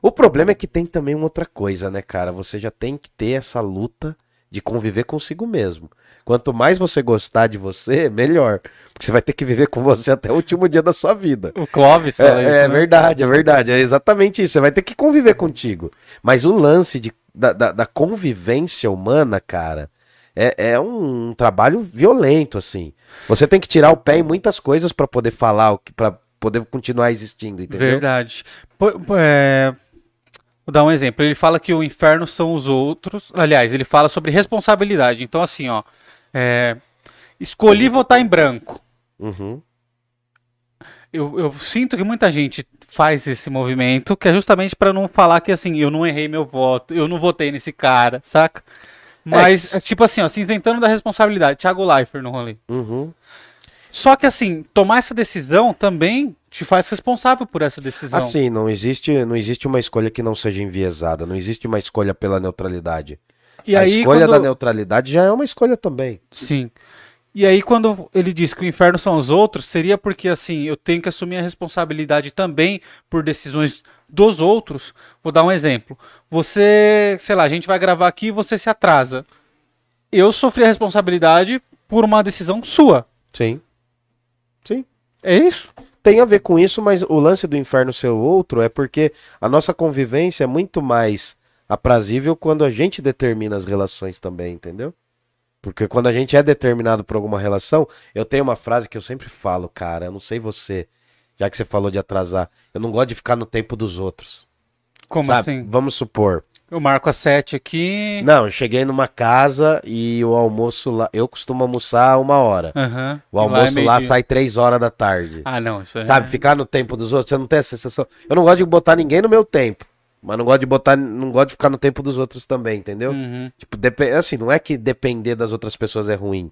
O problema é que tem também uma outra coisa, né, cara? Você já tem que ter essa luta de conviver consigo mesmo. Quanto mais você gostar de você, melhor. Porque você vai ter que viver com você até o último dia da sua vida. O Clóvis É, fala isso, é né? verdade, é verdade. É exatamente isso. Você vai ter que conviver contigo. Mas o lance de, da, da, da convivência humana, cara, é, é um trabalho violento, assim. Você tem que tirar o pé em muitas coisas pra poder falar, pra poder continuar existindo, entendeu? Verdade. Po- é, Vou dar um exemplo. Ele fala que o inferno são os outros. Aliás, ele fala sobre responsabilidade. Então, assim, ó. é, Escolhi votar em branco. Uhum. Eu, eu sinto que muita gente faz esse movimento, que é justamente pra não falar que, assim, eu não errei meu voto, eu não votei nesse cara, saca? Mas, É, tipo assim, ó, se tentando da responsabilidade. Thiago Leifert no rolê. Uhum. Só que, assim, tomar essa decisão também te faz responsável por essa decisão. Assim, não existe, não existe uma escolha que não seja enviesada, não existe uma escolha pela neutralidade. e a aí, escolha quando... da neutralidade já é uma escolha também. Sim. E aí, quando ele diz que o inferno são os outros, seria porque, assim, eu tenho que assumir a responsabilidade também por decisões dos outros. Vou dar um exemplo. Você, sei lá, a gente vai gravar aqui e você se atrasa. Eu sofri a responsabilidade por uma decisão sua. Sim. Sim. É isso? Tem a ver com isso, mas o lance do inferno ser outro é porque a nossa convivência é muito mais aprazível quando a gente determina as relações também, entendeu? Porque quando a gente é determinado por alguma relação, eu tenho uma frase que eu sempre falo, cara, eu não sei você, já que você falou de atrasar, eu não gosto de ficar no tempo dos outros. Como sabe? assim? Vamos supor. Eu marco a 7 aqui. Não, eu cheguei numa casa e o almoço lá, eu costumo almoçar uma hora. Aham. O almoço é lá, sai três horas da tarde. Ah, não, isso é. Sabe, ficar no tempo dos outros, você não tem essa sensação. Eu não gosto de botar ninguém no meu tempo. Mas não gosto de botar, não gosto de ficar no tempo dos outros também, entendeu? Uhum. Tipo, assim, não é que depender das outras pessoas é ruim.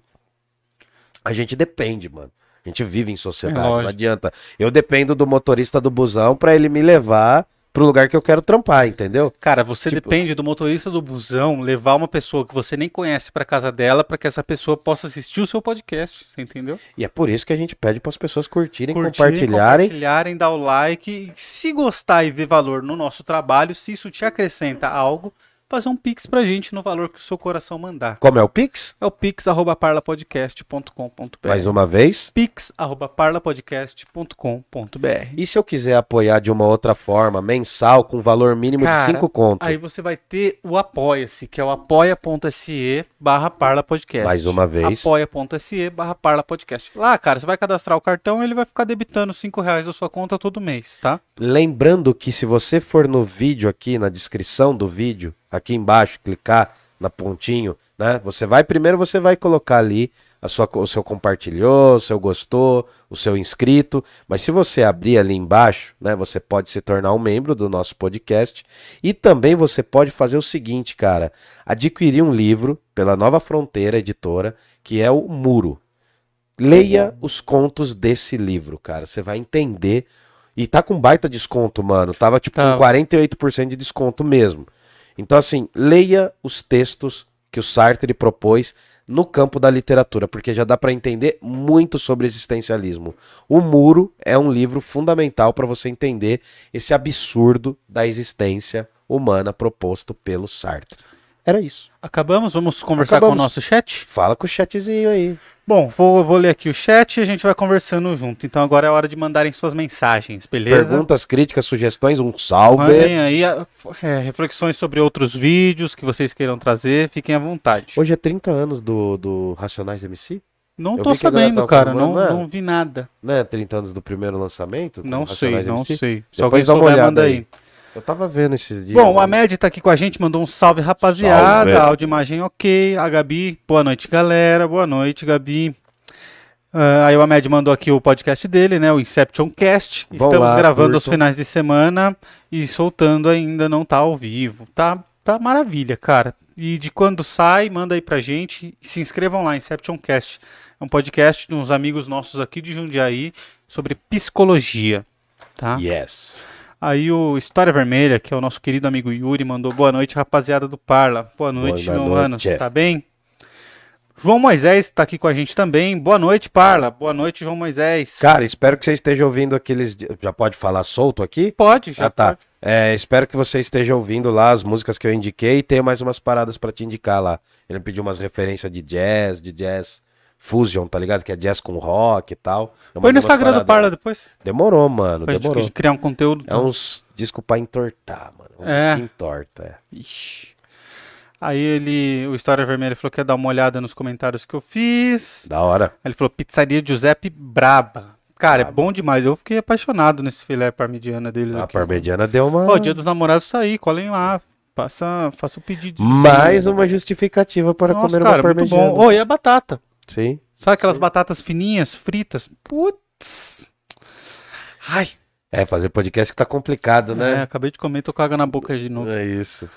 A gente depende, mano. A gente vive em É sociedade, lógico. não adianta. Eu dependo do motorista do busão pra ele me levar pro lugar que eu quero trampar, entendeu? Cara, você Tipo- depende do motorista do busão levar uma pessoa que você nem conhece pra casa dela pra que essa pessoa possa assistir o seu podcast, você entendeu? E é por isso que a gente pede pras pessoas curtirem, Curtirem, compartilharem. compartilharem, dar o like. Se gostar e ver valor no nosso trabalho, se isso te acrescenta algo, fazer um pix pra gente no valor que o seu coração mandar. Como é o Pix? É o pix@parlapodcast.com.br. Mais uma vez. pix@parlapodcast.com.br. E se eu quiser apoiar de uma outra forma, mensal, com valor mínimo Cara, de 5 contos? Aí você vai ter o Apoia-se, que é o apoia.se barra Parla Podcast. Mais uma vez. Apoia.se barra Parla Podcast. Lá, cara, você vai cadastrar o cartão e ele vai ficar debitando 5 reais da sua conta todo mês, tá? Lembrando que se você for no vídeo aqui, na descrição do vídeo, aqui embaixo, clicar na pontinho, né? Você vai primeiro, você vai colocar ali a sua, o seu compartilhou, o seu gostou, o seu inscrito. Mas se você abrir ali embaixo, né? Você pode se tornar um membro do nosso podcast. E também você pode fazer o seguinte, cara: adquirir um livro pela Nova Fronteira Editora, que é o Muro. Leia os contos desse livro, cara. Você vai entender. E tá com baita desconto, mano. Tava tipo Tá. com 48% de desconto mesmo. Então, assim, leia os textos que o Sartre propôs no campo da literatura, porque já dá pra entender muito sobre existencialismo. O Muro é um livro fundamental pra você entender esse absurdo da existência humana proposto pelo Sartre. Era isso. Acabamos? Vamos conversar com Acabamos. o nosso chat? Fala com o chatzinho aí. Bom, vou, vou ler aqui o chat e a gente vai conversando junto. Então agora é hora de mandarem suas mensagens, beleza? Perguntas, críticas, sugestões, um salve. Mandem aí a- é, reflexões sobre outros vídeos que vocês queiram trazer, fiquem à vontade. Hoje é 30 anos do, do Racionais MC, Não eu tô sabendo, cara, não, comemorando, não vi nada. né? 30 anos do primeiro lançamento. com Não sei, Racionais não MC. sei. Se Depois alguém souber, manda aí. aí. Eu tava vendo esses dias. Bom, o né? Amed tá aqui com a gente, mandou um salve, rapaziada. Salve. Áudio e imagem ok. A Gabi, boa noite, galera. Boa noite, Gabi. Ah, aí o Amed mandou aqui o podcast dele, né? O Inception Cast. Vão Estamos lá, gravando aos curtam. finais de semana e soltando ainda, não tá ao vivo, tá? tá maravilha, cara. E de quando sai, manda aí pra gente. Se inscrevam lá, Inceptioncast. É um podcast de uns amigos nossos aqui de Jundiaí sobre psicologia, tá? Yes. Aí o História Vermelha, que é o nosso querido amigo Yuri, mandou boa noite, rapaziada do Parla. Boa noite, Boa meu noite. mano. Você tá bem? João Moisés tá aqui com a gente também. Boa noite, Parla. Boa noite, João Moisés. Cara, espero que você esteja ouvindo aqueles. Já pode falar solto aqui? Pode, já Já tá. pode. É, espero que você esteja ouvindo lá as músicas que eu indiquei e tenha mais umas paradas pra te indicar lá. Ele pediu umas referências de jazz, de jazz fusion, tá ligado? Que é jazz com rock e tal. Eu Põe no Instagram do Parla depois. Demorou, mano. Gente demorou. criar um conteúdo. É uns discos pra entortar, mano. Uns É. discos que entorta, é. Ixi. Aí ele, o História Vermelha falou que ia dar uma olhada nos comentários que eu fiz. Da hora. Aí ele falou Pizzaria Giuseppe Braba. Cara, é Braba. bom demais. Eu fiquei apaixonado nesse filé parmigiana deles A aqui. parmegiana deu uma. Ó, dia dos namorados sair, colhem lá. Passa, faça o pedido. Mais uma justificativa para Nossa, comer cara, uma muito parmegiana. bom. Ô, e a batata? Sim. Sabe aquelas batatas fininhas, fritas? Putz. Ai, É, fazer podcast que tá complicado, é, né? acabei de comer, tô com água na boca de novo. É isso.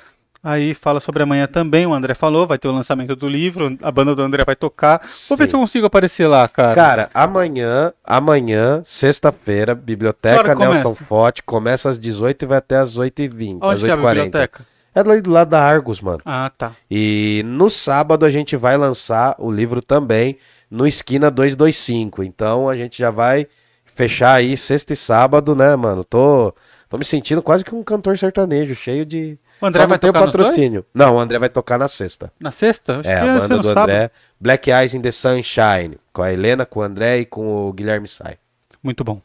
Aí fala sobre amanhã também, o André falou, vai ter o lançamento do livro, a banda do André vai tocar. Vou ver Sim. se eu consigo aparecer lá, cara. Cara, amanhã, amanhã, sexta-feira, Biblioteca Nelson começa? Forte, começa às 18 e vai até às 8h20, às Onde que é a 8h40. biblioteca? É do lado da Argos, mano. Ah, tá. E no sábado a gente vai lançar o livro também no Esquina 225. Então a gente já vai fechar aí sexta e sábado, né, mano? Tô, tô me sentindo quase que um cantor sertanejo, cheio de. O André Só vai tem o tocar patrocínio. Não, o André vai tocar na sexta. Na sexta? Acho É, a ia banda do sábado. André. Black Eyes in the Sunshine. Com a Helena, com o André e com o Guilherme Sai. Muito bom.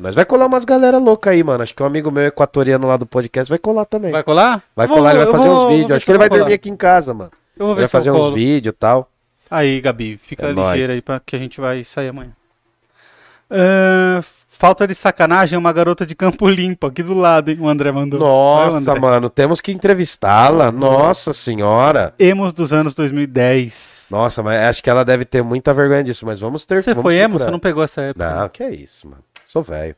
Nós vai colar umas galera louca aí, mano. Acho que um amigo meu equatoriano lá do podcast vai colar também. Vai colar? Vai vou- colar, ele vai fazer vou- uns vídeos. Acho que ele vai vou dormir colar. aqui em casa, mano. Eu vou Ele ver vai se eu fazer uns vídeos e tal. Aí, Gabi, fica É ligeira nóis. aí pra que a gente vai sair amanhã. Ah, falta de sacanagem, uma garota de Campo Limpo, aqui do lado, hein? O André mandou. Vai, Nossa, André. mano, temos que entrevistá-la. Nossa senhora. Emos dos anos 2010. Nossa, mas acho que ela deve ter muita vergonha disso, mas vamos ter Você vamos foi emo? procurar. Você não pegou essa época? Não, que é isso, mano. Sou velho.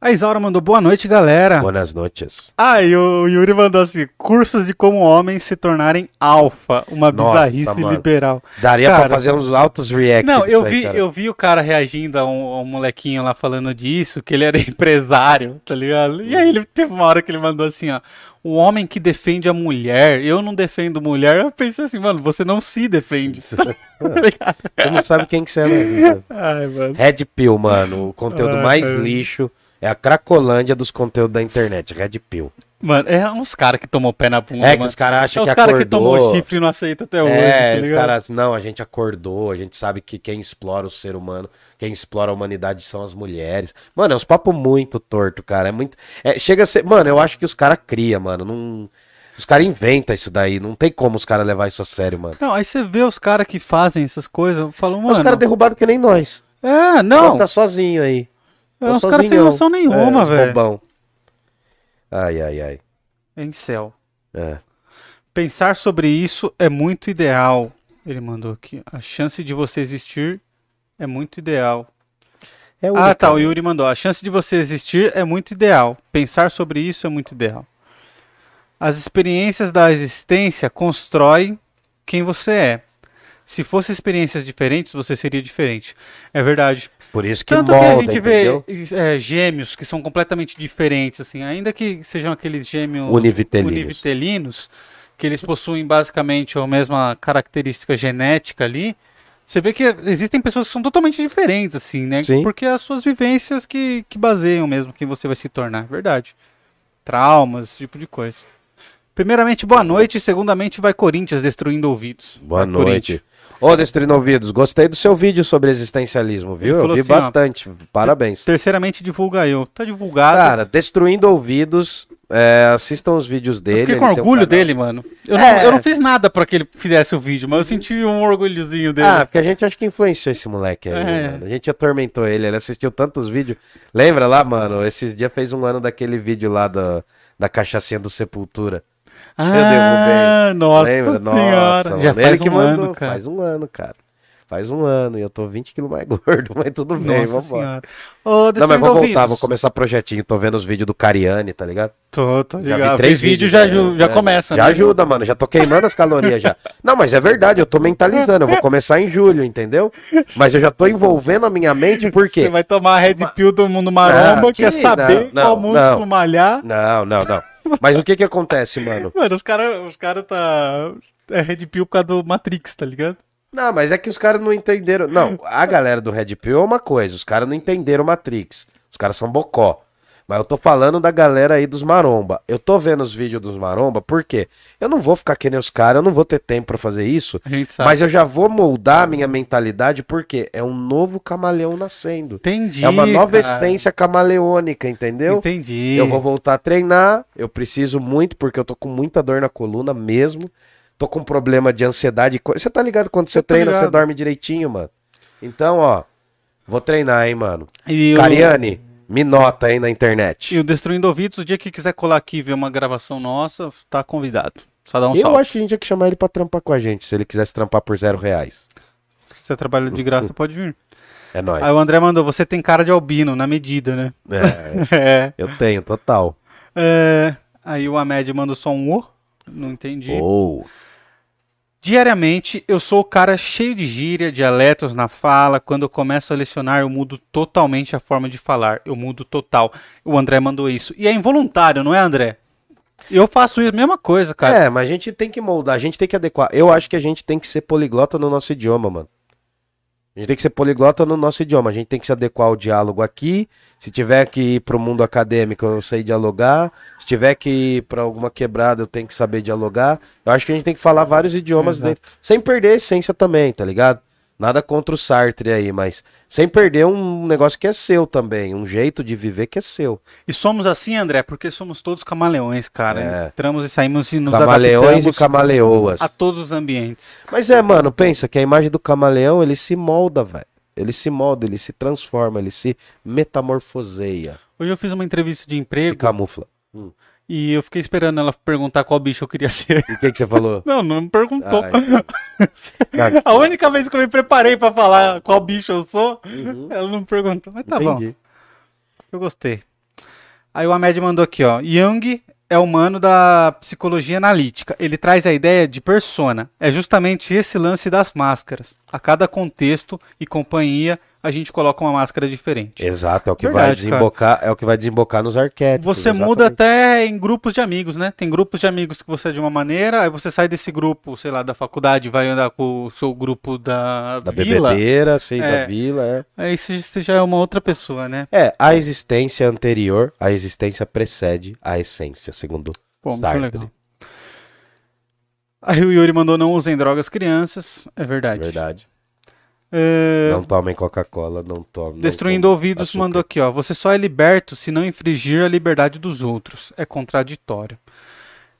A Isaura mandou boa noite, galera. Buenas noites. Ah, e o Yuri mandou assim: cursos de como homens se tornarem alfa, uma Nossa, bizarrice mano. liberal. Daria Cara, pra fazer uns altos reacts. Não, eu aí, vi, cara. eu vi o cara reagindo a um, a um molequinho lá falando disso, que ele era [laughs] empresário, tá ligado? E aí ele teve uma hora que ele mandou assim, ó. O homem que defende a mulher, eu não defendo mulher. Eu pensei assim, mano, você não se defende. [laughs] tá? [laughs] Você não sabe quem que você é na vida. Ai, mano. Red Pill, mano. O conteúdo Ai, mais lixo é a cracolândia dos conteúdos da internet. Red Pill. Mano, é uns caras que tomou pé na bunda, É que mano. os caras É acham os que caras que acordou. tomou chifre e não aceita até hoje, É, tá os caras, não, a gente acordou, a gente sabe que quem explora o ser humano, quem explora a humanidade são as mulheres. Mano, é uns papos muito torto, cara. É muito. é, chega a ser. Mano, eu acho que os caras criam, mano. Não, os caras inventam isso daí. Não tem como os caras levar isso a sério, mano. Não, aí você vê os caras que fazem essas coisas, falam, Os mano... caras derrubados que nem nós. É, não, Tá sozinho aí. é, os caras têm noção nenhuma, É, os velho. Ai, ai, ai. Em céu. É. Pensar sobre isso é muito ideal. Ele mandou aqui. A chance de você existir é muito ideal. É Ah, única, tá. O? Yuri mandou. A chance de você existir é muito ideal. Pensar sobre isso é muito ideal. As experiências da existência constroem quem você é. Se fossem experiências diferentes, você seria diferente. É verdade. Por isso que Tanto molda, que a gente entendeu? vê é, gêmeos que são completamente diferentes, assim, ainda que sejam aqueles gêmeos Univitelinos. univitelinos, que eles possuem basicamente a mesma característica genética ali, você vê que existem pessoas que são totalmente diferentes, assim, né? Sim. Porque é as suas vivências que, que baseiam mesmo quem você vai se tornar, verdade. Traumas, esse tipo de coisa. Primeiramente, boa noite. Segundamente, vai Corinthians destruindo ouvidos. Boa Vai, noite. Ô, Destruindo Ouvidos, gostei do seu vídeo sobre existencialismo, viu? Eu vi assim, ó, bastante. Parabéns. Terceiramente, divulga eu. Tá divulgado. Cara, Destruindo Ouvidos, é, assistam os vídeos dele. Eu fiquei com um orgulho canal. dele, mano. Eu, É. não, eu não fiz nada pra que ele fizesse o vídeo, mas eu senti um orgulhozinho dele. Ah, porque a gente acha que influenciou esse moleque aí, É. mano. A gente atormentou ele, ele assistiu tantos vídeos. Lembra lá, mano? Esses dias fez um ano daquele vídeo lá da, da cachaçinha do Sepultura. Ah derrubei. nossa Lembra? senhora. Nossa, Já mano. faz um mandou. ano, cara. Faz um ano, cara. Faz um ano e eu tô 20 quilos mais [laughs] gordo, mas tudo bem, Nossa. Ô, Não, mas vou voltar, Ouvidos. vou começar projetinho. Tô vendo os vídeos do Cariani, tá ligado? Tô, tô Já ligado. vi três Fez vídeo, vídeos. já, né? já É, começa, Já né? ajuda, mano. Já tô queimando as calorias já. Não, mas é verdade, eu tô mentalizando. Eu vou começar em julho, entendeu? Mas eu já tô envolvendo a minha mente, por Você quê? vai tomar a Red Pill do mundo maromba, Ah, quer que- saber não, qual não, músculo não. malhar. Não, não, não. Mas o que que acontece, mano? Mano, os caras os cara tá. É Red Pill por causa do Matrix, tá ligado? Não, mas é que os caras não entenderam. Não, a galera do Red Pill é uma coisa, os caras não entenderam Matrix. Os caras são bocó. Mas eu tô falando da galera aí dos maromba. Eu tô vendo os vídeos dos maromba, por quê? Eu não vou ficar que nem os caras, eu não vou ter tempo pra fazer isso. Mas eu já vou moldar a minha mentalidade, porque é um novo camaleão nascendo. Entendi. é uma nova cara. essência camaleônica, entendeu? Entendi. Eu vou voltar a treinar, eu preciso muito, porque eu tô com muita dor na coluna mesmo. Tô com problema de ansiedade. Você tá ligado quando você treina, você ligado. dorme direitinho, mano? Então, ó, vou treinar, hein, mano. E Cariane, me nota aí na internet. E o Destruindo Ouvidos, o dia que quiser colar aqui e ver uma gravação nossa, tá convidado. Só dá um eu salve. acho que a gente tinha que chamar ele pra trampar com a gente, se ele quisesse trampar por zero reais. Se você trabalha de graça, [laughs] pode vir. É nóis. Aí o André mandou, você tem cara de albino, na medida, né? É, [laughs] É. eu tenho, total. É, Aí o Ahmed mandou só um O. Não entendi. Ou. Diariamente eu sou o cara cheio de gíria, dialetos na fala. Quando eu começo a lecionar, eu mudo totalmente a forma de falar. Eu mudo total. O André mandou isso. E é involuntário, não é, André? Eu faço a mesma coisa, cara. É, mas a gente tem que moldar, a gente tem que adequar. Eu acho que a gente tem que ser poliglota no nosso idioma, mano. A gente tem que ser poliglota no nosso idioma. A gente tem que se adequar ao diálogo aqui. Se tiver que ir pro mundo acadêmico, eu sei dialogar. Se tiver que ir pra alguma quebrada, eu tenho que saber dialogar. Eu acho que a gente tem que falar vários idiomas Exato. dentro. Sem perder a essência também, tá ligado? Nada contra o Sartre aí, mas sem perder um negócio que é seu também. Um jeito de viver que é seu. E somos assim, André, porque somos todos camaleões, cara. É. Entramos e saímos e nos Camaleões e camaleoas. a todos os ambientes. Mas é, mano, pensa que a imagem do camaleão, ele se molda, velho. Ele se molda, ele se transforma, ele se metamorfoseia. Hoje eu fiz uma entrevista de Se emprego camufla. e eu fiquei esperando ela perguntar qual bicho eu queria ser. E o que, que você falou? [laughs] Não, não me perguntou. Ai. [laughs] A única vez que eu me preparei pra falar qual bicho eu sou, ela não me perguntou. Mas tá bom. Entendi. Eu gostei. Aí o Ahmed mandou aqui, ó. Jung é humano da psicologia analítica. Ele traz a ideia de persona. É justamente esse lance das máscaras. A cada contexto e companhia, a gente coloca uma máscara diferente. Exato, é o que vai Verdade, desembocar, é o que vai desembocar nos arquétipos. Você muda exatamente. até em grupos de amigos, né? Tem grupos de amigos que você é de uma maneira, aí você sai desse grupo, sei lá, da faculdade, vai andar com o seu grupo da, da vila. bebedeira, sim, É. da vila, é. Aí você já é uma outra pessoa, né? É, a existência anterior, a existência precede a essência, segundo Pô, muito Sartre. legal. Aí o Yuri mandou não usem drogas crianças. É verdade. Verdade. É, Não tomem Coca-Cola, não tomem. Destruindo não ouvidos açúcar. mandou aqui, ó. Você só é liberto se não infringir a liberdade dos outros. É contraditório.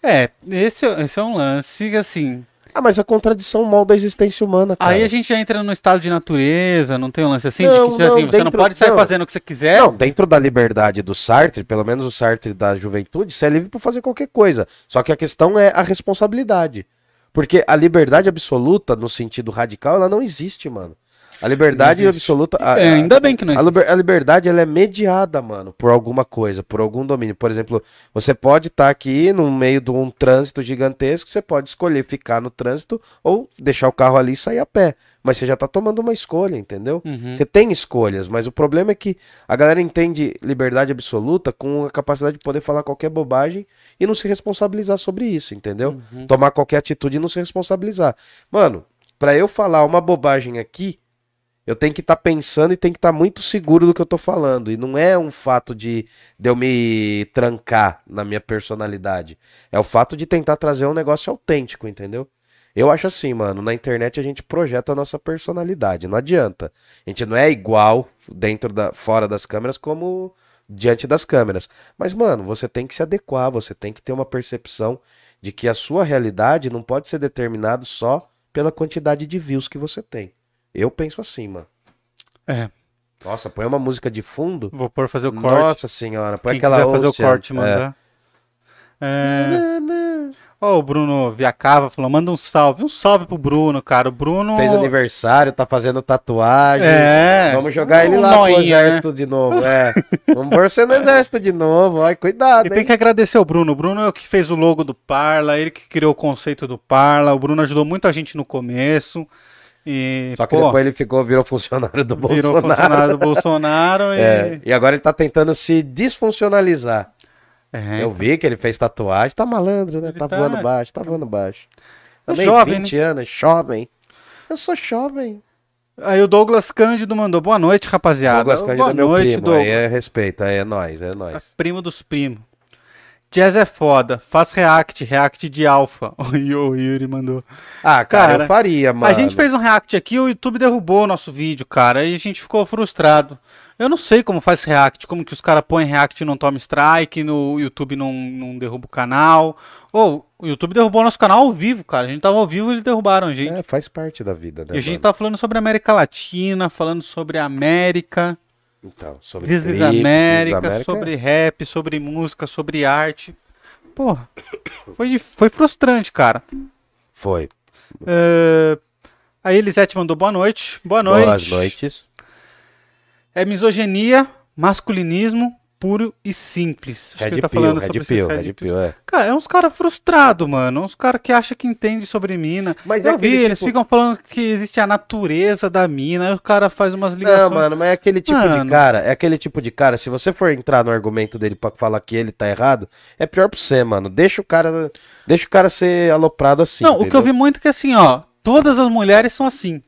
É, esse, esse é um lance, assim. Ah, mas a contradição molda a existência humana, cara. Aí a gente já entra no estado de natureza, não tem um lance assim? Não, de que, tipo não, assim, você não dentro- pode sair não. fazendo o que você quiser. Não, dentro da liberdade do Sartre, pelo menos o Sartre da juventude, você é livre para fazer qualquer coisa. Só que a questão é a responsabilidade. Porque a liberdade absoluta, no sentido radical, ela não existe, mano. A liberdade absoluta. a- É, ainda bem que não existe. a liberdade ela é mediada, mano, por alguma coisa, por algum domínio. Por exemplo, você pode estar aqui no meio de um trânsito gigantesco, você pode escolher ficar no trânsito ou deixar o carro ali e sair a pé. Mas você já tá tomando uma escolha, entendeu? Uhum. Você tem escolhas, mas o problema é que a galera entende liberdade absoluta com a capacidade de poder falar qualquer bobagem e não se responsabilizar sobre isso, entendeu? Uhum. Tomar qualquer atitude e não se responsabilizar. Mano, pra eu falar uma bobagem aqui, eu tenho que estar pensando e tenho que estar muito seguro do que eu tô falando. E não é um fato de, de eu me trancar na minha personalidade. É o fato de tentar trazer um negócio autêntico, entendeu? Eu acho assim, mano, na internet a gente projeta a nossa personalidade, não adianta. A gente não é igual dentro da fora das câmeras como diante das câmeras. Mas mano, você tem que se adequar, você tem que ter uma percepção de que a sua realidade não pode ser determinado só pela quantidade de views que você tem. Eu penso assim, mano. É, Nossa, põe uma música de fundo. vou pôr fazer o corte. Nossa senhora, põe Quem aquela quiser fazer o corte, É. mandar. É, Ó, o Bruno Viacava falou, manda um salve. Um salve pro Bruno, cara. O Bruno... Fez aniversário, tá fazendo tatuagem. É. Vamos jogar ele Um lá pro noinha, exército de novo. É. [laughs] Vamos pôr você no exército de novo. Ai, cuidado, E hein? tem que agradecer o Bruno. O Bruno é o que fez o logo do Parla, ele que criou o conceito do Parla. O Bruno ajudou muita gente no começo. E, Só que pô, depois ele ficou, virou funcionário do virou Bolsonaro. funcionário do [laughs] Bolsonaro e... É, e agora ele tá tentando se desfuncionalizar. É, Eu vi que ele fez tatuagem, tá malandro, né? Tá, tá- voando baixo, tá voando baixo. É Também jovem, 20 anos, jovem. Eu sou jovem. Aí o Douglas Cândido mandou boa noite, rapaziada. Douglas Cândido boa é meu noite, primo, Douglas. aí é respeito, aí é nóis, é nóis. Primo dos primos. Jazz é foda, faz react, react de alfa. [laughs] O Yu- o Yuri mandou. Ah, cara, Cara, eu faria, mano. A gente fez um react aqui, o YouTube derrubou o nosso vídeo, cara, e a gente ficou frustrado. Eu não sei como faz react, como que os caras põem react e não toma strike, no YouTube não, não derruba o canal. Ou, o YouTube derrubou nosso canal ao vivo, cara. A gente tava ao vivo e eles derrubaram a gente. É, faz parte da vida, né? e a gente mano? tá falando sobre a América Latina, falando sobre a América, Então, sobre This is clipe, This is América, America, sobre rap, sobre música, sobre arte. Porra, [coughs] foi, foi frustrante, cara. Foi. É, A Elisete mandou boa noite. Boa noite. Boas noites. É misoginia, masculinismo puro e simples. Acho que Red ele tá falando Red sobre Pill, Red Pill. Pill, é. Cara, é uns caras frustrados, mano. Uns caras que acham que entende sobre mina. Mas Eu é vi, aquele eles tipo- ficam falando que existe a natureza da mina. Aí o cara faz umas ligações. Não, mano, mas é aquele tipo Mano. de cara, é aquele tipo de cara, se você for entrar no argumento dele pra falar que ele tá errado, é pior pra você, mano. Deixa o cara, deixa o cara ser aloprado assim, Não, o que eu vi muito é que assim, ó, todas as mulheres são assim.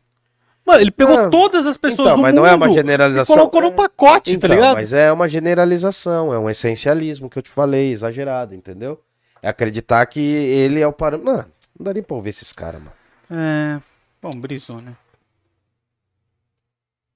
Mano, ele pegou Não, todas as pessoas então, do mas mundo não é uma generalização. e colocou num pacote, Então, tá ligado? mas é uma generalização, é um essencialismo que eu te falei, exagerado, entendeu? É acreditar que ele é o parâmetro. Mano, não dá nem pra ouvir esses caras, mano. É. Bom, brisou, né?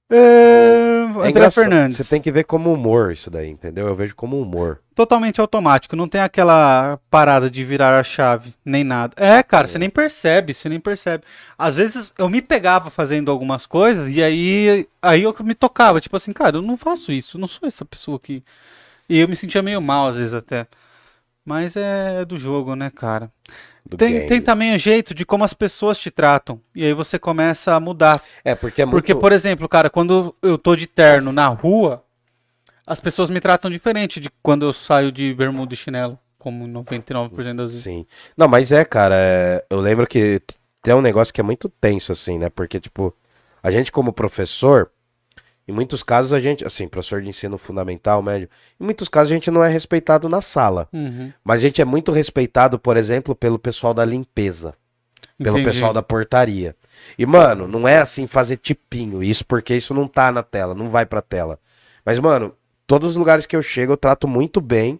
É... É André engraçado, Fernandes. Você tem que ver como humor isso daí, entendeu? Eu vejo como humor. Totalmente automático, não tem aquela parada de virar a chave, nem nada. É, cara, você nem percebe, você nem percebe. Às vezes eu me pegava fazendo algumas coisas e aí, aí eu me tocava, tipo assim, cara, eu não faço isso, não sou essa pessoa aqui. E eu me sentia meio mal às vezes até. Mas é do jogo, né, cara? do Tem, game. tem também o jeito de como as pessoas te tratam. E aí você começa a mudar. É, porque é muito... Porque, por exemplo, cara, quando eu tô de terno na rua, as pessoas me tratam diferente de quando eu saio de bermuda e chinelo, como 99% das vezes. Sim. Não, mas é, cara, é, eu lembro que tem um negócio que é muito tenso, assim, né? Porque, tipo, a gente como professor, em muitos casos a gente, assim, professor de ensino fundamental, médio, em muitos casos a gente não é respeitado na sala. Uhum. Mas a gente é muito respeitado, por exemplo, pelo pessoal da limpeza. Pelo Entendi. pessoal da portaria. E, mano, não é assim fazer tipinho, isso porque isso não tá na tela, não vai pra tela. Mas, mano, todos os lugares que eu chego eu trato muito bem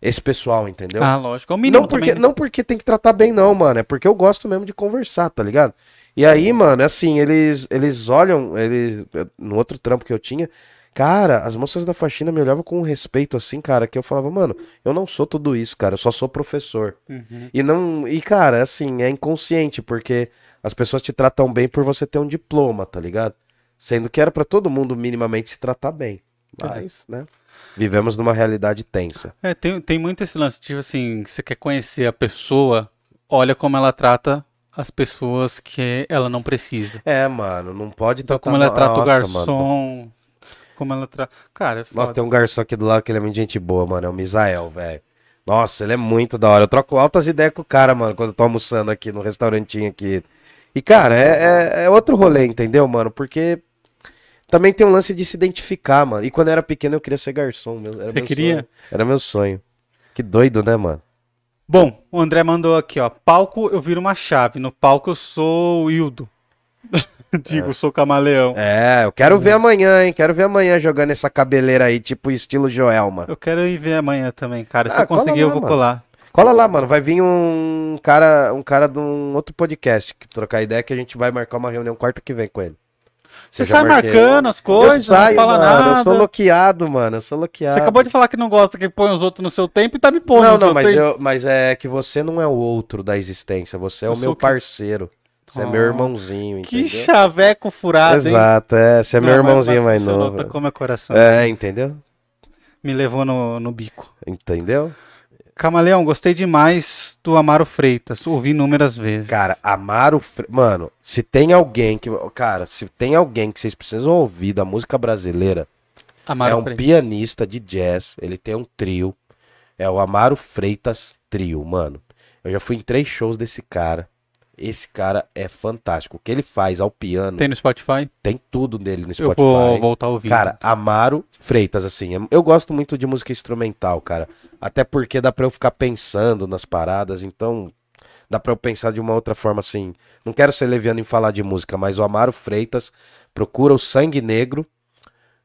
esse pessoal, entendeu? Ah, lógico. É o mínimo não, porque, também. né? não porque tem que tratar bem, não, mano. É porque eu gosto mesmo de conversar, tá ligado? E aí, mano, é assim, eles, eles olham, eles. No outro trampo que eu tinha, cara, as moças da faxina me olhavam com um respeito, assim, cara, que eu falava, mano, eu não sou tudo isso, cara, eu só sou professor. Uhum. E não. E, cara, assim, é inconsciente, porque as pessoas te tratam bem por você ter um diploma, tá ligado? Sendo que era pra todo mundo minimamente se tratar bem. Mas, né? Vivemos numa realidade tensa. É, tem, tem muito esse lance, tipo assim, você quer conhecer a pessoa, olha como ela trata as pessoas que ela não precisa. É, mano, não pode Então, tratar como ela trata o Nossa, garçom, mano. como ela trata... Cara, é foda. Nossa, tem um garçom aqui do lado que ele é muito gente boa, mano. É o Misael, velho. Nossa, ele é muito da hora. Eu troco altas ideias com o cara, mano, quando eu tô almoçando aqui no restaurantinho aqui. E, cara, é, é, é outro rolê, entendeu, mano? Porque também tem um lance de se identificar, mano. E quando eu era pequeno eu queria ser garçom. Era Você queria? sonho. Era meu sonho. Que doido, né, mano? Bom, o André mandou aqui, ó. Palco eu viro uma chave. No palco eu sou o Hildo. [laughs] Digo, sou camaleão. É, eu quero ver amanhã, hein? Quero ver amanhã jogando essa cabeleira aí, tipo estilo Joelma. Eu quero ir ver amanhã também, cara. Se Ah, eu conseguir, cola eu lá, vou mano. colar. Cola lá, mano. Vai vir um cara, um cara de um outro podcast que trocar ideia que a gente vai marcar uma reunião quarta que vem com ele. Você Eu sai marquei. marcando as Eu coisas, saio, não fala mano. Eu nada. sou loqueado, mano. Eu sou Você loqueado. acabou de falar que não gosta que põe os outros no seu tempo e tá me pondo Não, não, mas, eu, mas é que você não é o outro da existência. Você é Eu o meu parceiro. Você é meu Oh, irmãozinho, Que entendeu? chaveco furado, hein? Exato, é. Você é meu Não, irmãozinho mais novo. Tocou meu coração. É, entendeu? Me levou no, no bico. Entendeu? Camaleão, gostei demais do Amaro Freitas. Ouvi inúmeras vezes. Cara, Amaro. Fre... Mano, se tem alguém que. Cara, se tem alguém que vocês precisam ouvir da música brasileira, Amaro é um Freitas. pianista de jazz. Ele tem um trio. É o Amaro Freitas Trio, mano. Eu já fui em três shows desse cara. Esse cara é fantástico. O que ele faz ao piano, Tem no Spotify? tem tudo dele no Eu Spotify. vou voltar a ouvir. Cara, Amaro Freitas, assim, eu gosto muito de música instrumental, cara. Até porque dá pra eu ficar pensando nas paradas, então dá pra eu pensar de uma outra forma, assim. Não quero ser leviano em falar de música, mas o Amaro Freitas procura o Sangue Negro,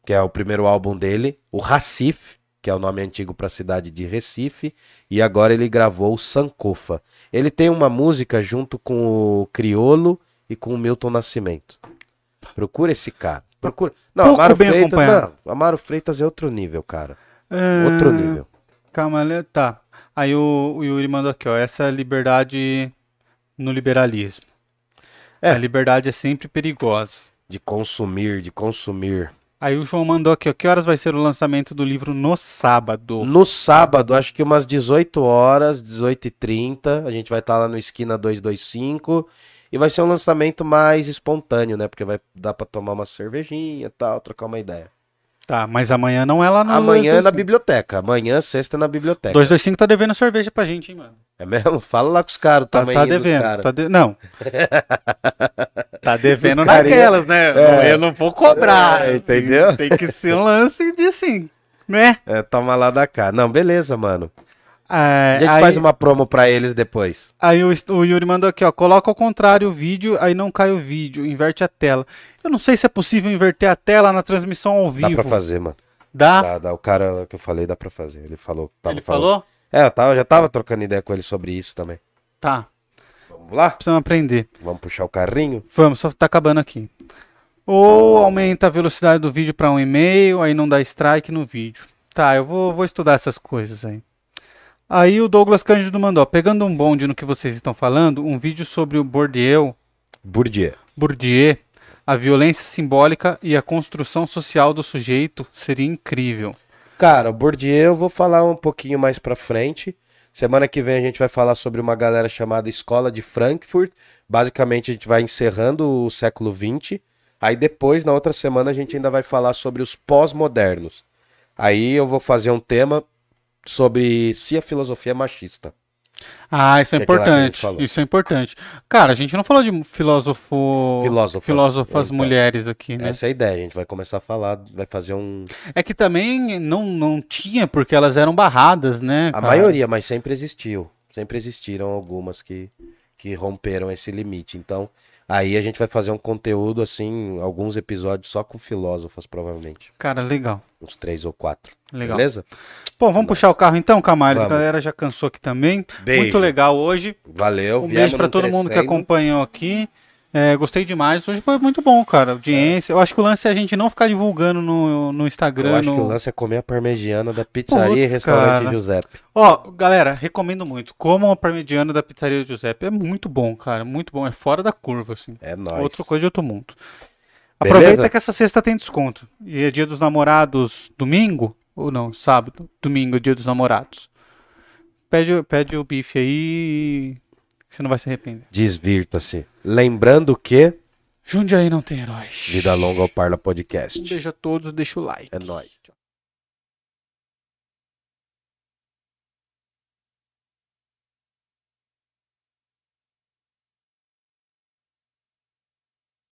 que é o primeiro álbum dele, o Recife, que é o nome antigo pra cidade de Recife, e agora ele gravou o Sankofa. Ele tem uma música junto com o Criolo e com o Milton Nascimento. Procura esse cara. Procura. Não, Pouco Amaro Freitas, acompanhado. não, Amaro Freitas é outro nível, cara. É, Outro nível. Camaleão, tá. Aí o, o Yuri mandou aqui, ó. Essa a liberdade no liberalismo. É. A liberdade é sempre perigosa. De consumir, de consumir. Aí o João mandou aqui, ó. Que horas vai ser o lançamento do livro no sábado? No sábado, acho que umas 18 horas, 18h30, a gente vai estar lá no Esquina 225. E vai ser um lançamento mais espontâneo, né? Porque vai dar pra tomar uma cervejinha e tal, trocar uma ideia. Tá, mas amanhã não é lá no Amanhã é na 225. biblioteca. Amanhã, sexta, é na biblioteca. 225 tá devendo cerveja pra gente, hein, mano. É mesmo? Fala lá com os caras, Tá, tamanho tá devendo. caras. Tá de- Não. tá devendo naquelas, né? É. Eu não vou cobrar. É, entendeu? Tem que ser um lance de assim, né? É, toma lá da cá. Não, beleza, mano. É, A gente aí, faz uma promo pra eles depois. aí o, o Yuri mandou aqui, ó. Coloca ao contrário o vídeo, aí não cai o vídeo, inverte a tela. Eu não sei se é possível inverter a tela na transmissão ao Dá vivo. pra fazer, mano. Dá? Dá, dá. O cara que eu falei dá pra fazer. Ele falou. tava Ele falou? É, eu, tava, já tava trocando ideia com ele sobre isso também. Tá. Vamos lá? Precisamos aprender. Vamos puxar o carrinho? Vamos, só tá acabando aqui. Ou aumenta a velocidade do vídeo para um e-mail, aí não dá strike no vídeo. Tá, eu vou, vou estudar essas coisas aí. Aí o Douglas Cândido mandou, pegando um bonde no que vocês estão falando, um vídeo sobre o Bourdieu, Bourdieu. Bourdieu, a violência simbólica e a construção social do sujeito seria incrível. Cara, o Bourdieu eu vou falar um pouquinho mais pra frente. Semana que vem a gente vai falar sobre uma galera chamada Escola de Frankfurt. Basicamente a gente vai encerrando o século XX. Aí depois, na outra semana, a gente ainda vai falar sobre os pós-modernos. Aí eu vou fazer um tema sobre se a filosofia é machista. Ah, isso é é a importante. Isso é importante. Cara, a gente não falou de filósofo, Filósofas. filósofas Então, mulheres aqui, né? Essa é a ideia. A gente vai começar a falar, vai fazer um. É que também não, não tinha, porque elas eram barradas, né? A cara? maioria, mas sempre existiu. Sempre existiram algumas que, que romperam esse limite. Então, aí a gente vai fazer um conteúdo, assim, alguns episódios só com filósofos, provavelmente. Cara, legal. Uns três ou quatro. Legal. Beleza? Bom, vamos puxar o carro então, Camales. A galera já cansou aqui também. Beijo. Muito legal hoje. Valeu. Um beijo no todo mundo que acompanhou aqui. É, gostei demais. Hoje foi muito bom, cara. Audiência. Eu acho que o lance é a gente não ficar divulgando no, no Eu Instagram. acho que no- o lance é comer a parmegiana da pizzaria e Putz, restaurante cara. Giuseppe. Ó, galera, recomendo muito. Comam a parmegiana da pizzaria Giuseppe. É muito bom, cara. Muito bom. É fora da curva, assim. É nóis. Outra coisa de outro mundo. Beleza? Aproveita que essa sexta tem desconto. E é dia dos namorados domingo? Ou não, sábado. Domingo é dia dos namorados. Pede, pede o bife aí. Você não vai se arrepender. Desvirta-se. Lembrando que Jundiaí não tem heróis. Vida Longa ao Parla Um Podcast. beijo a todos, deixa o like. É nóis.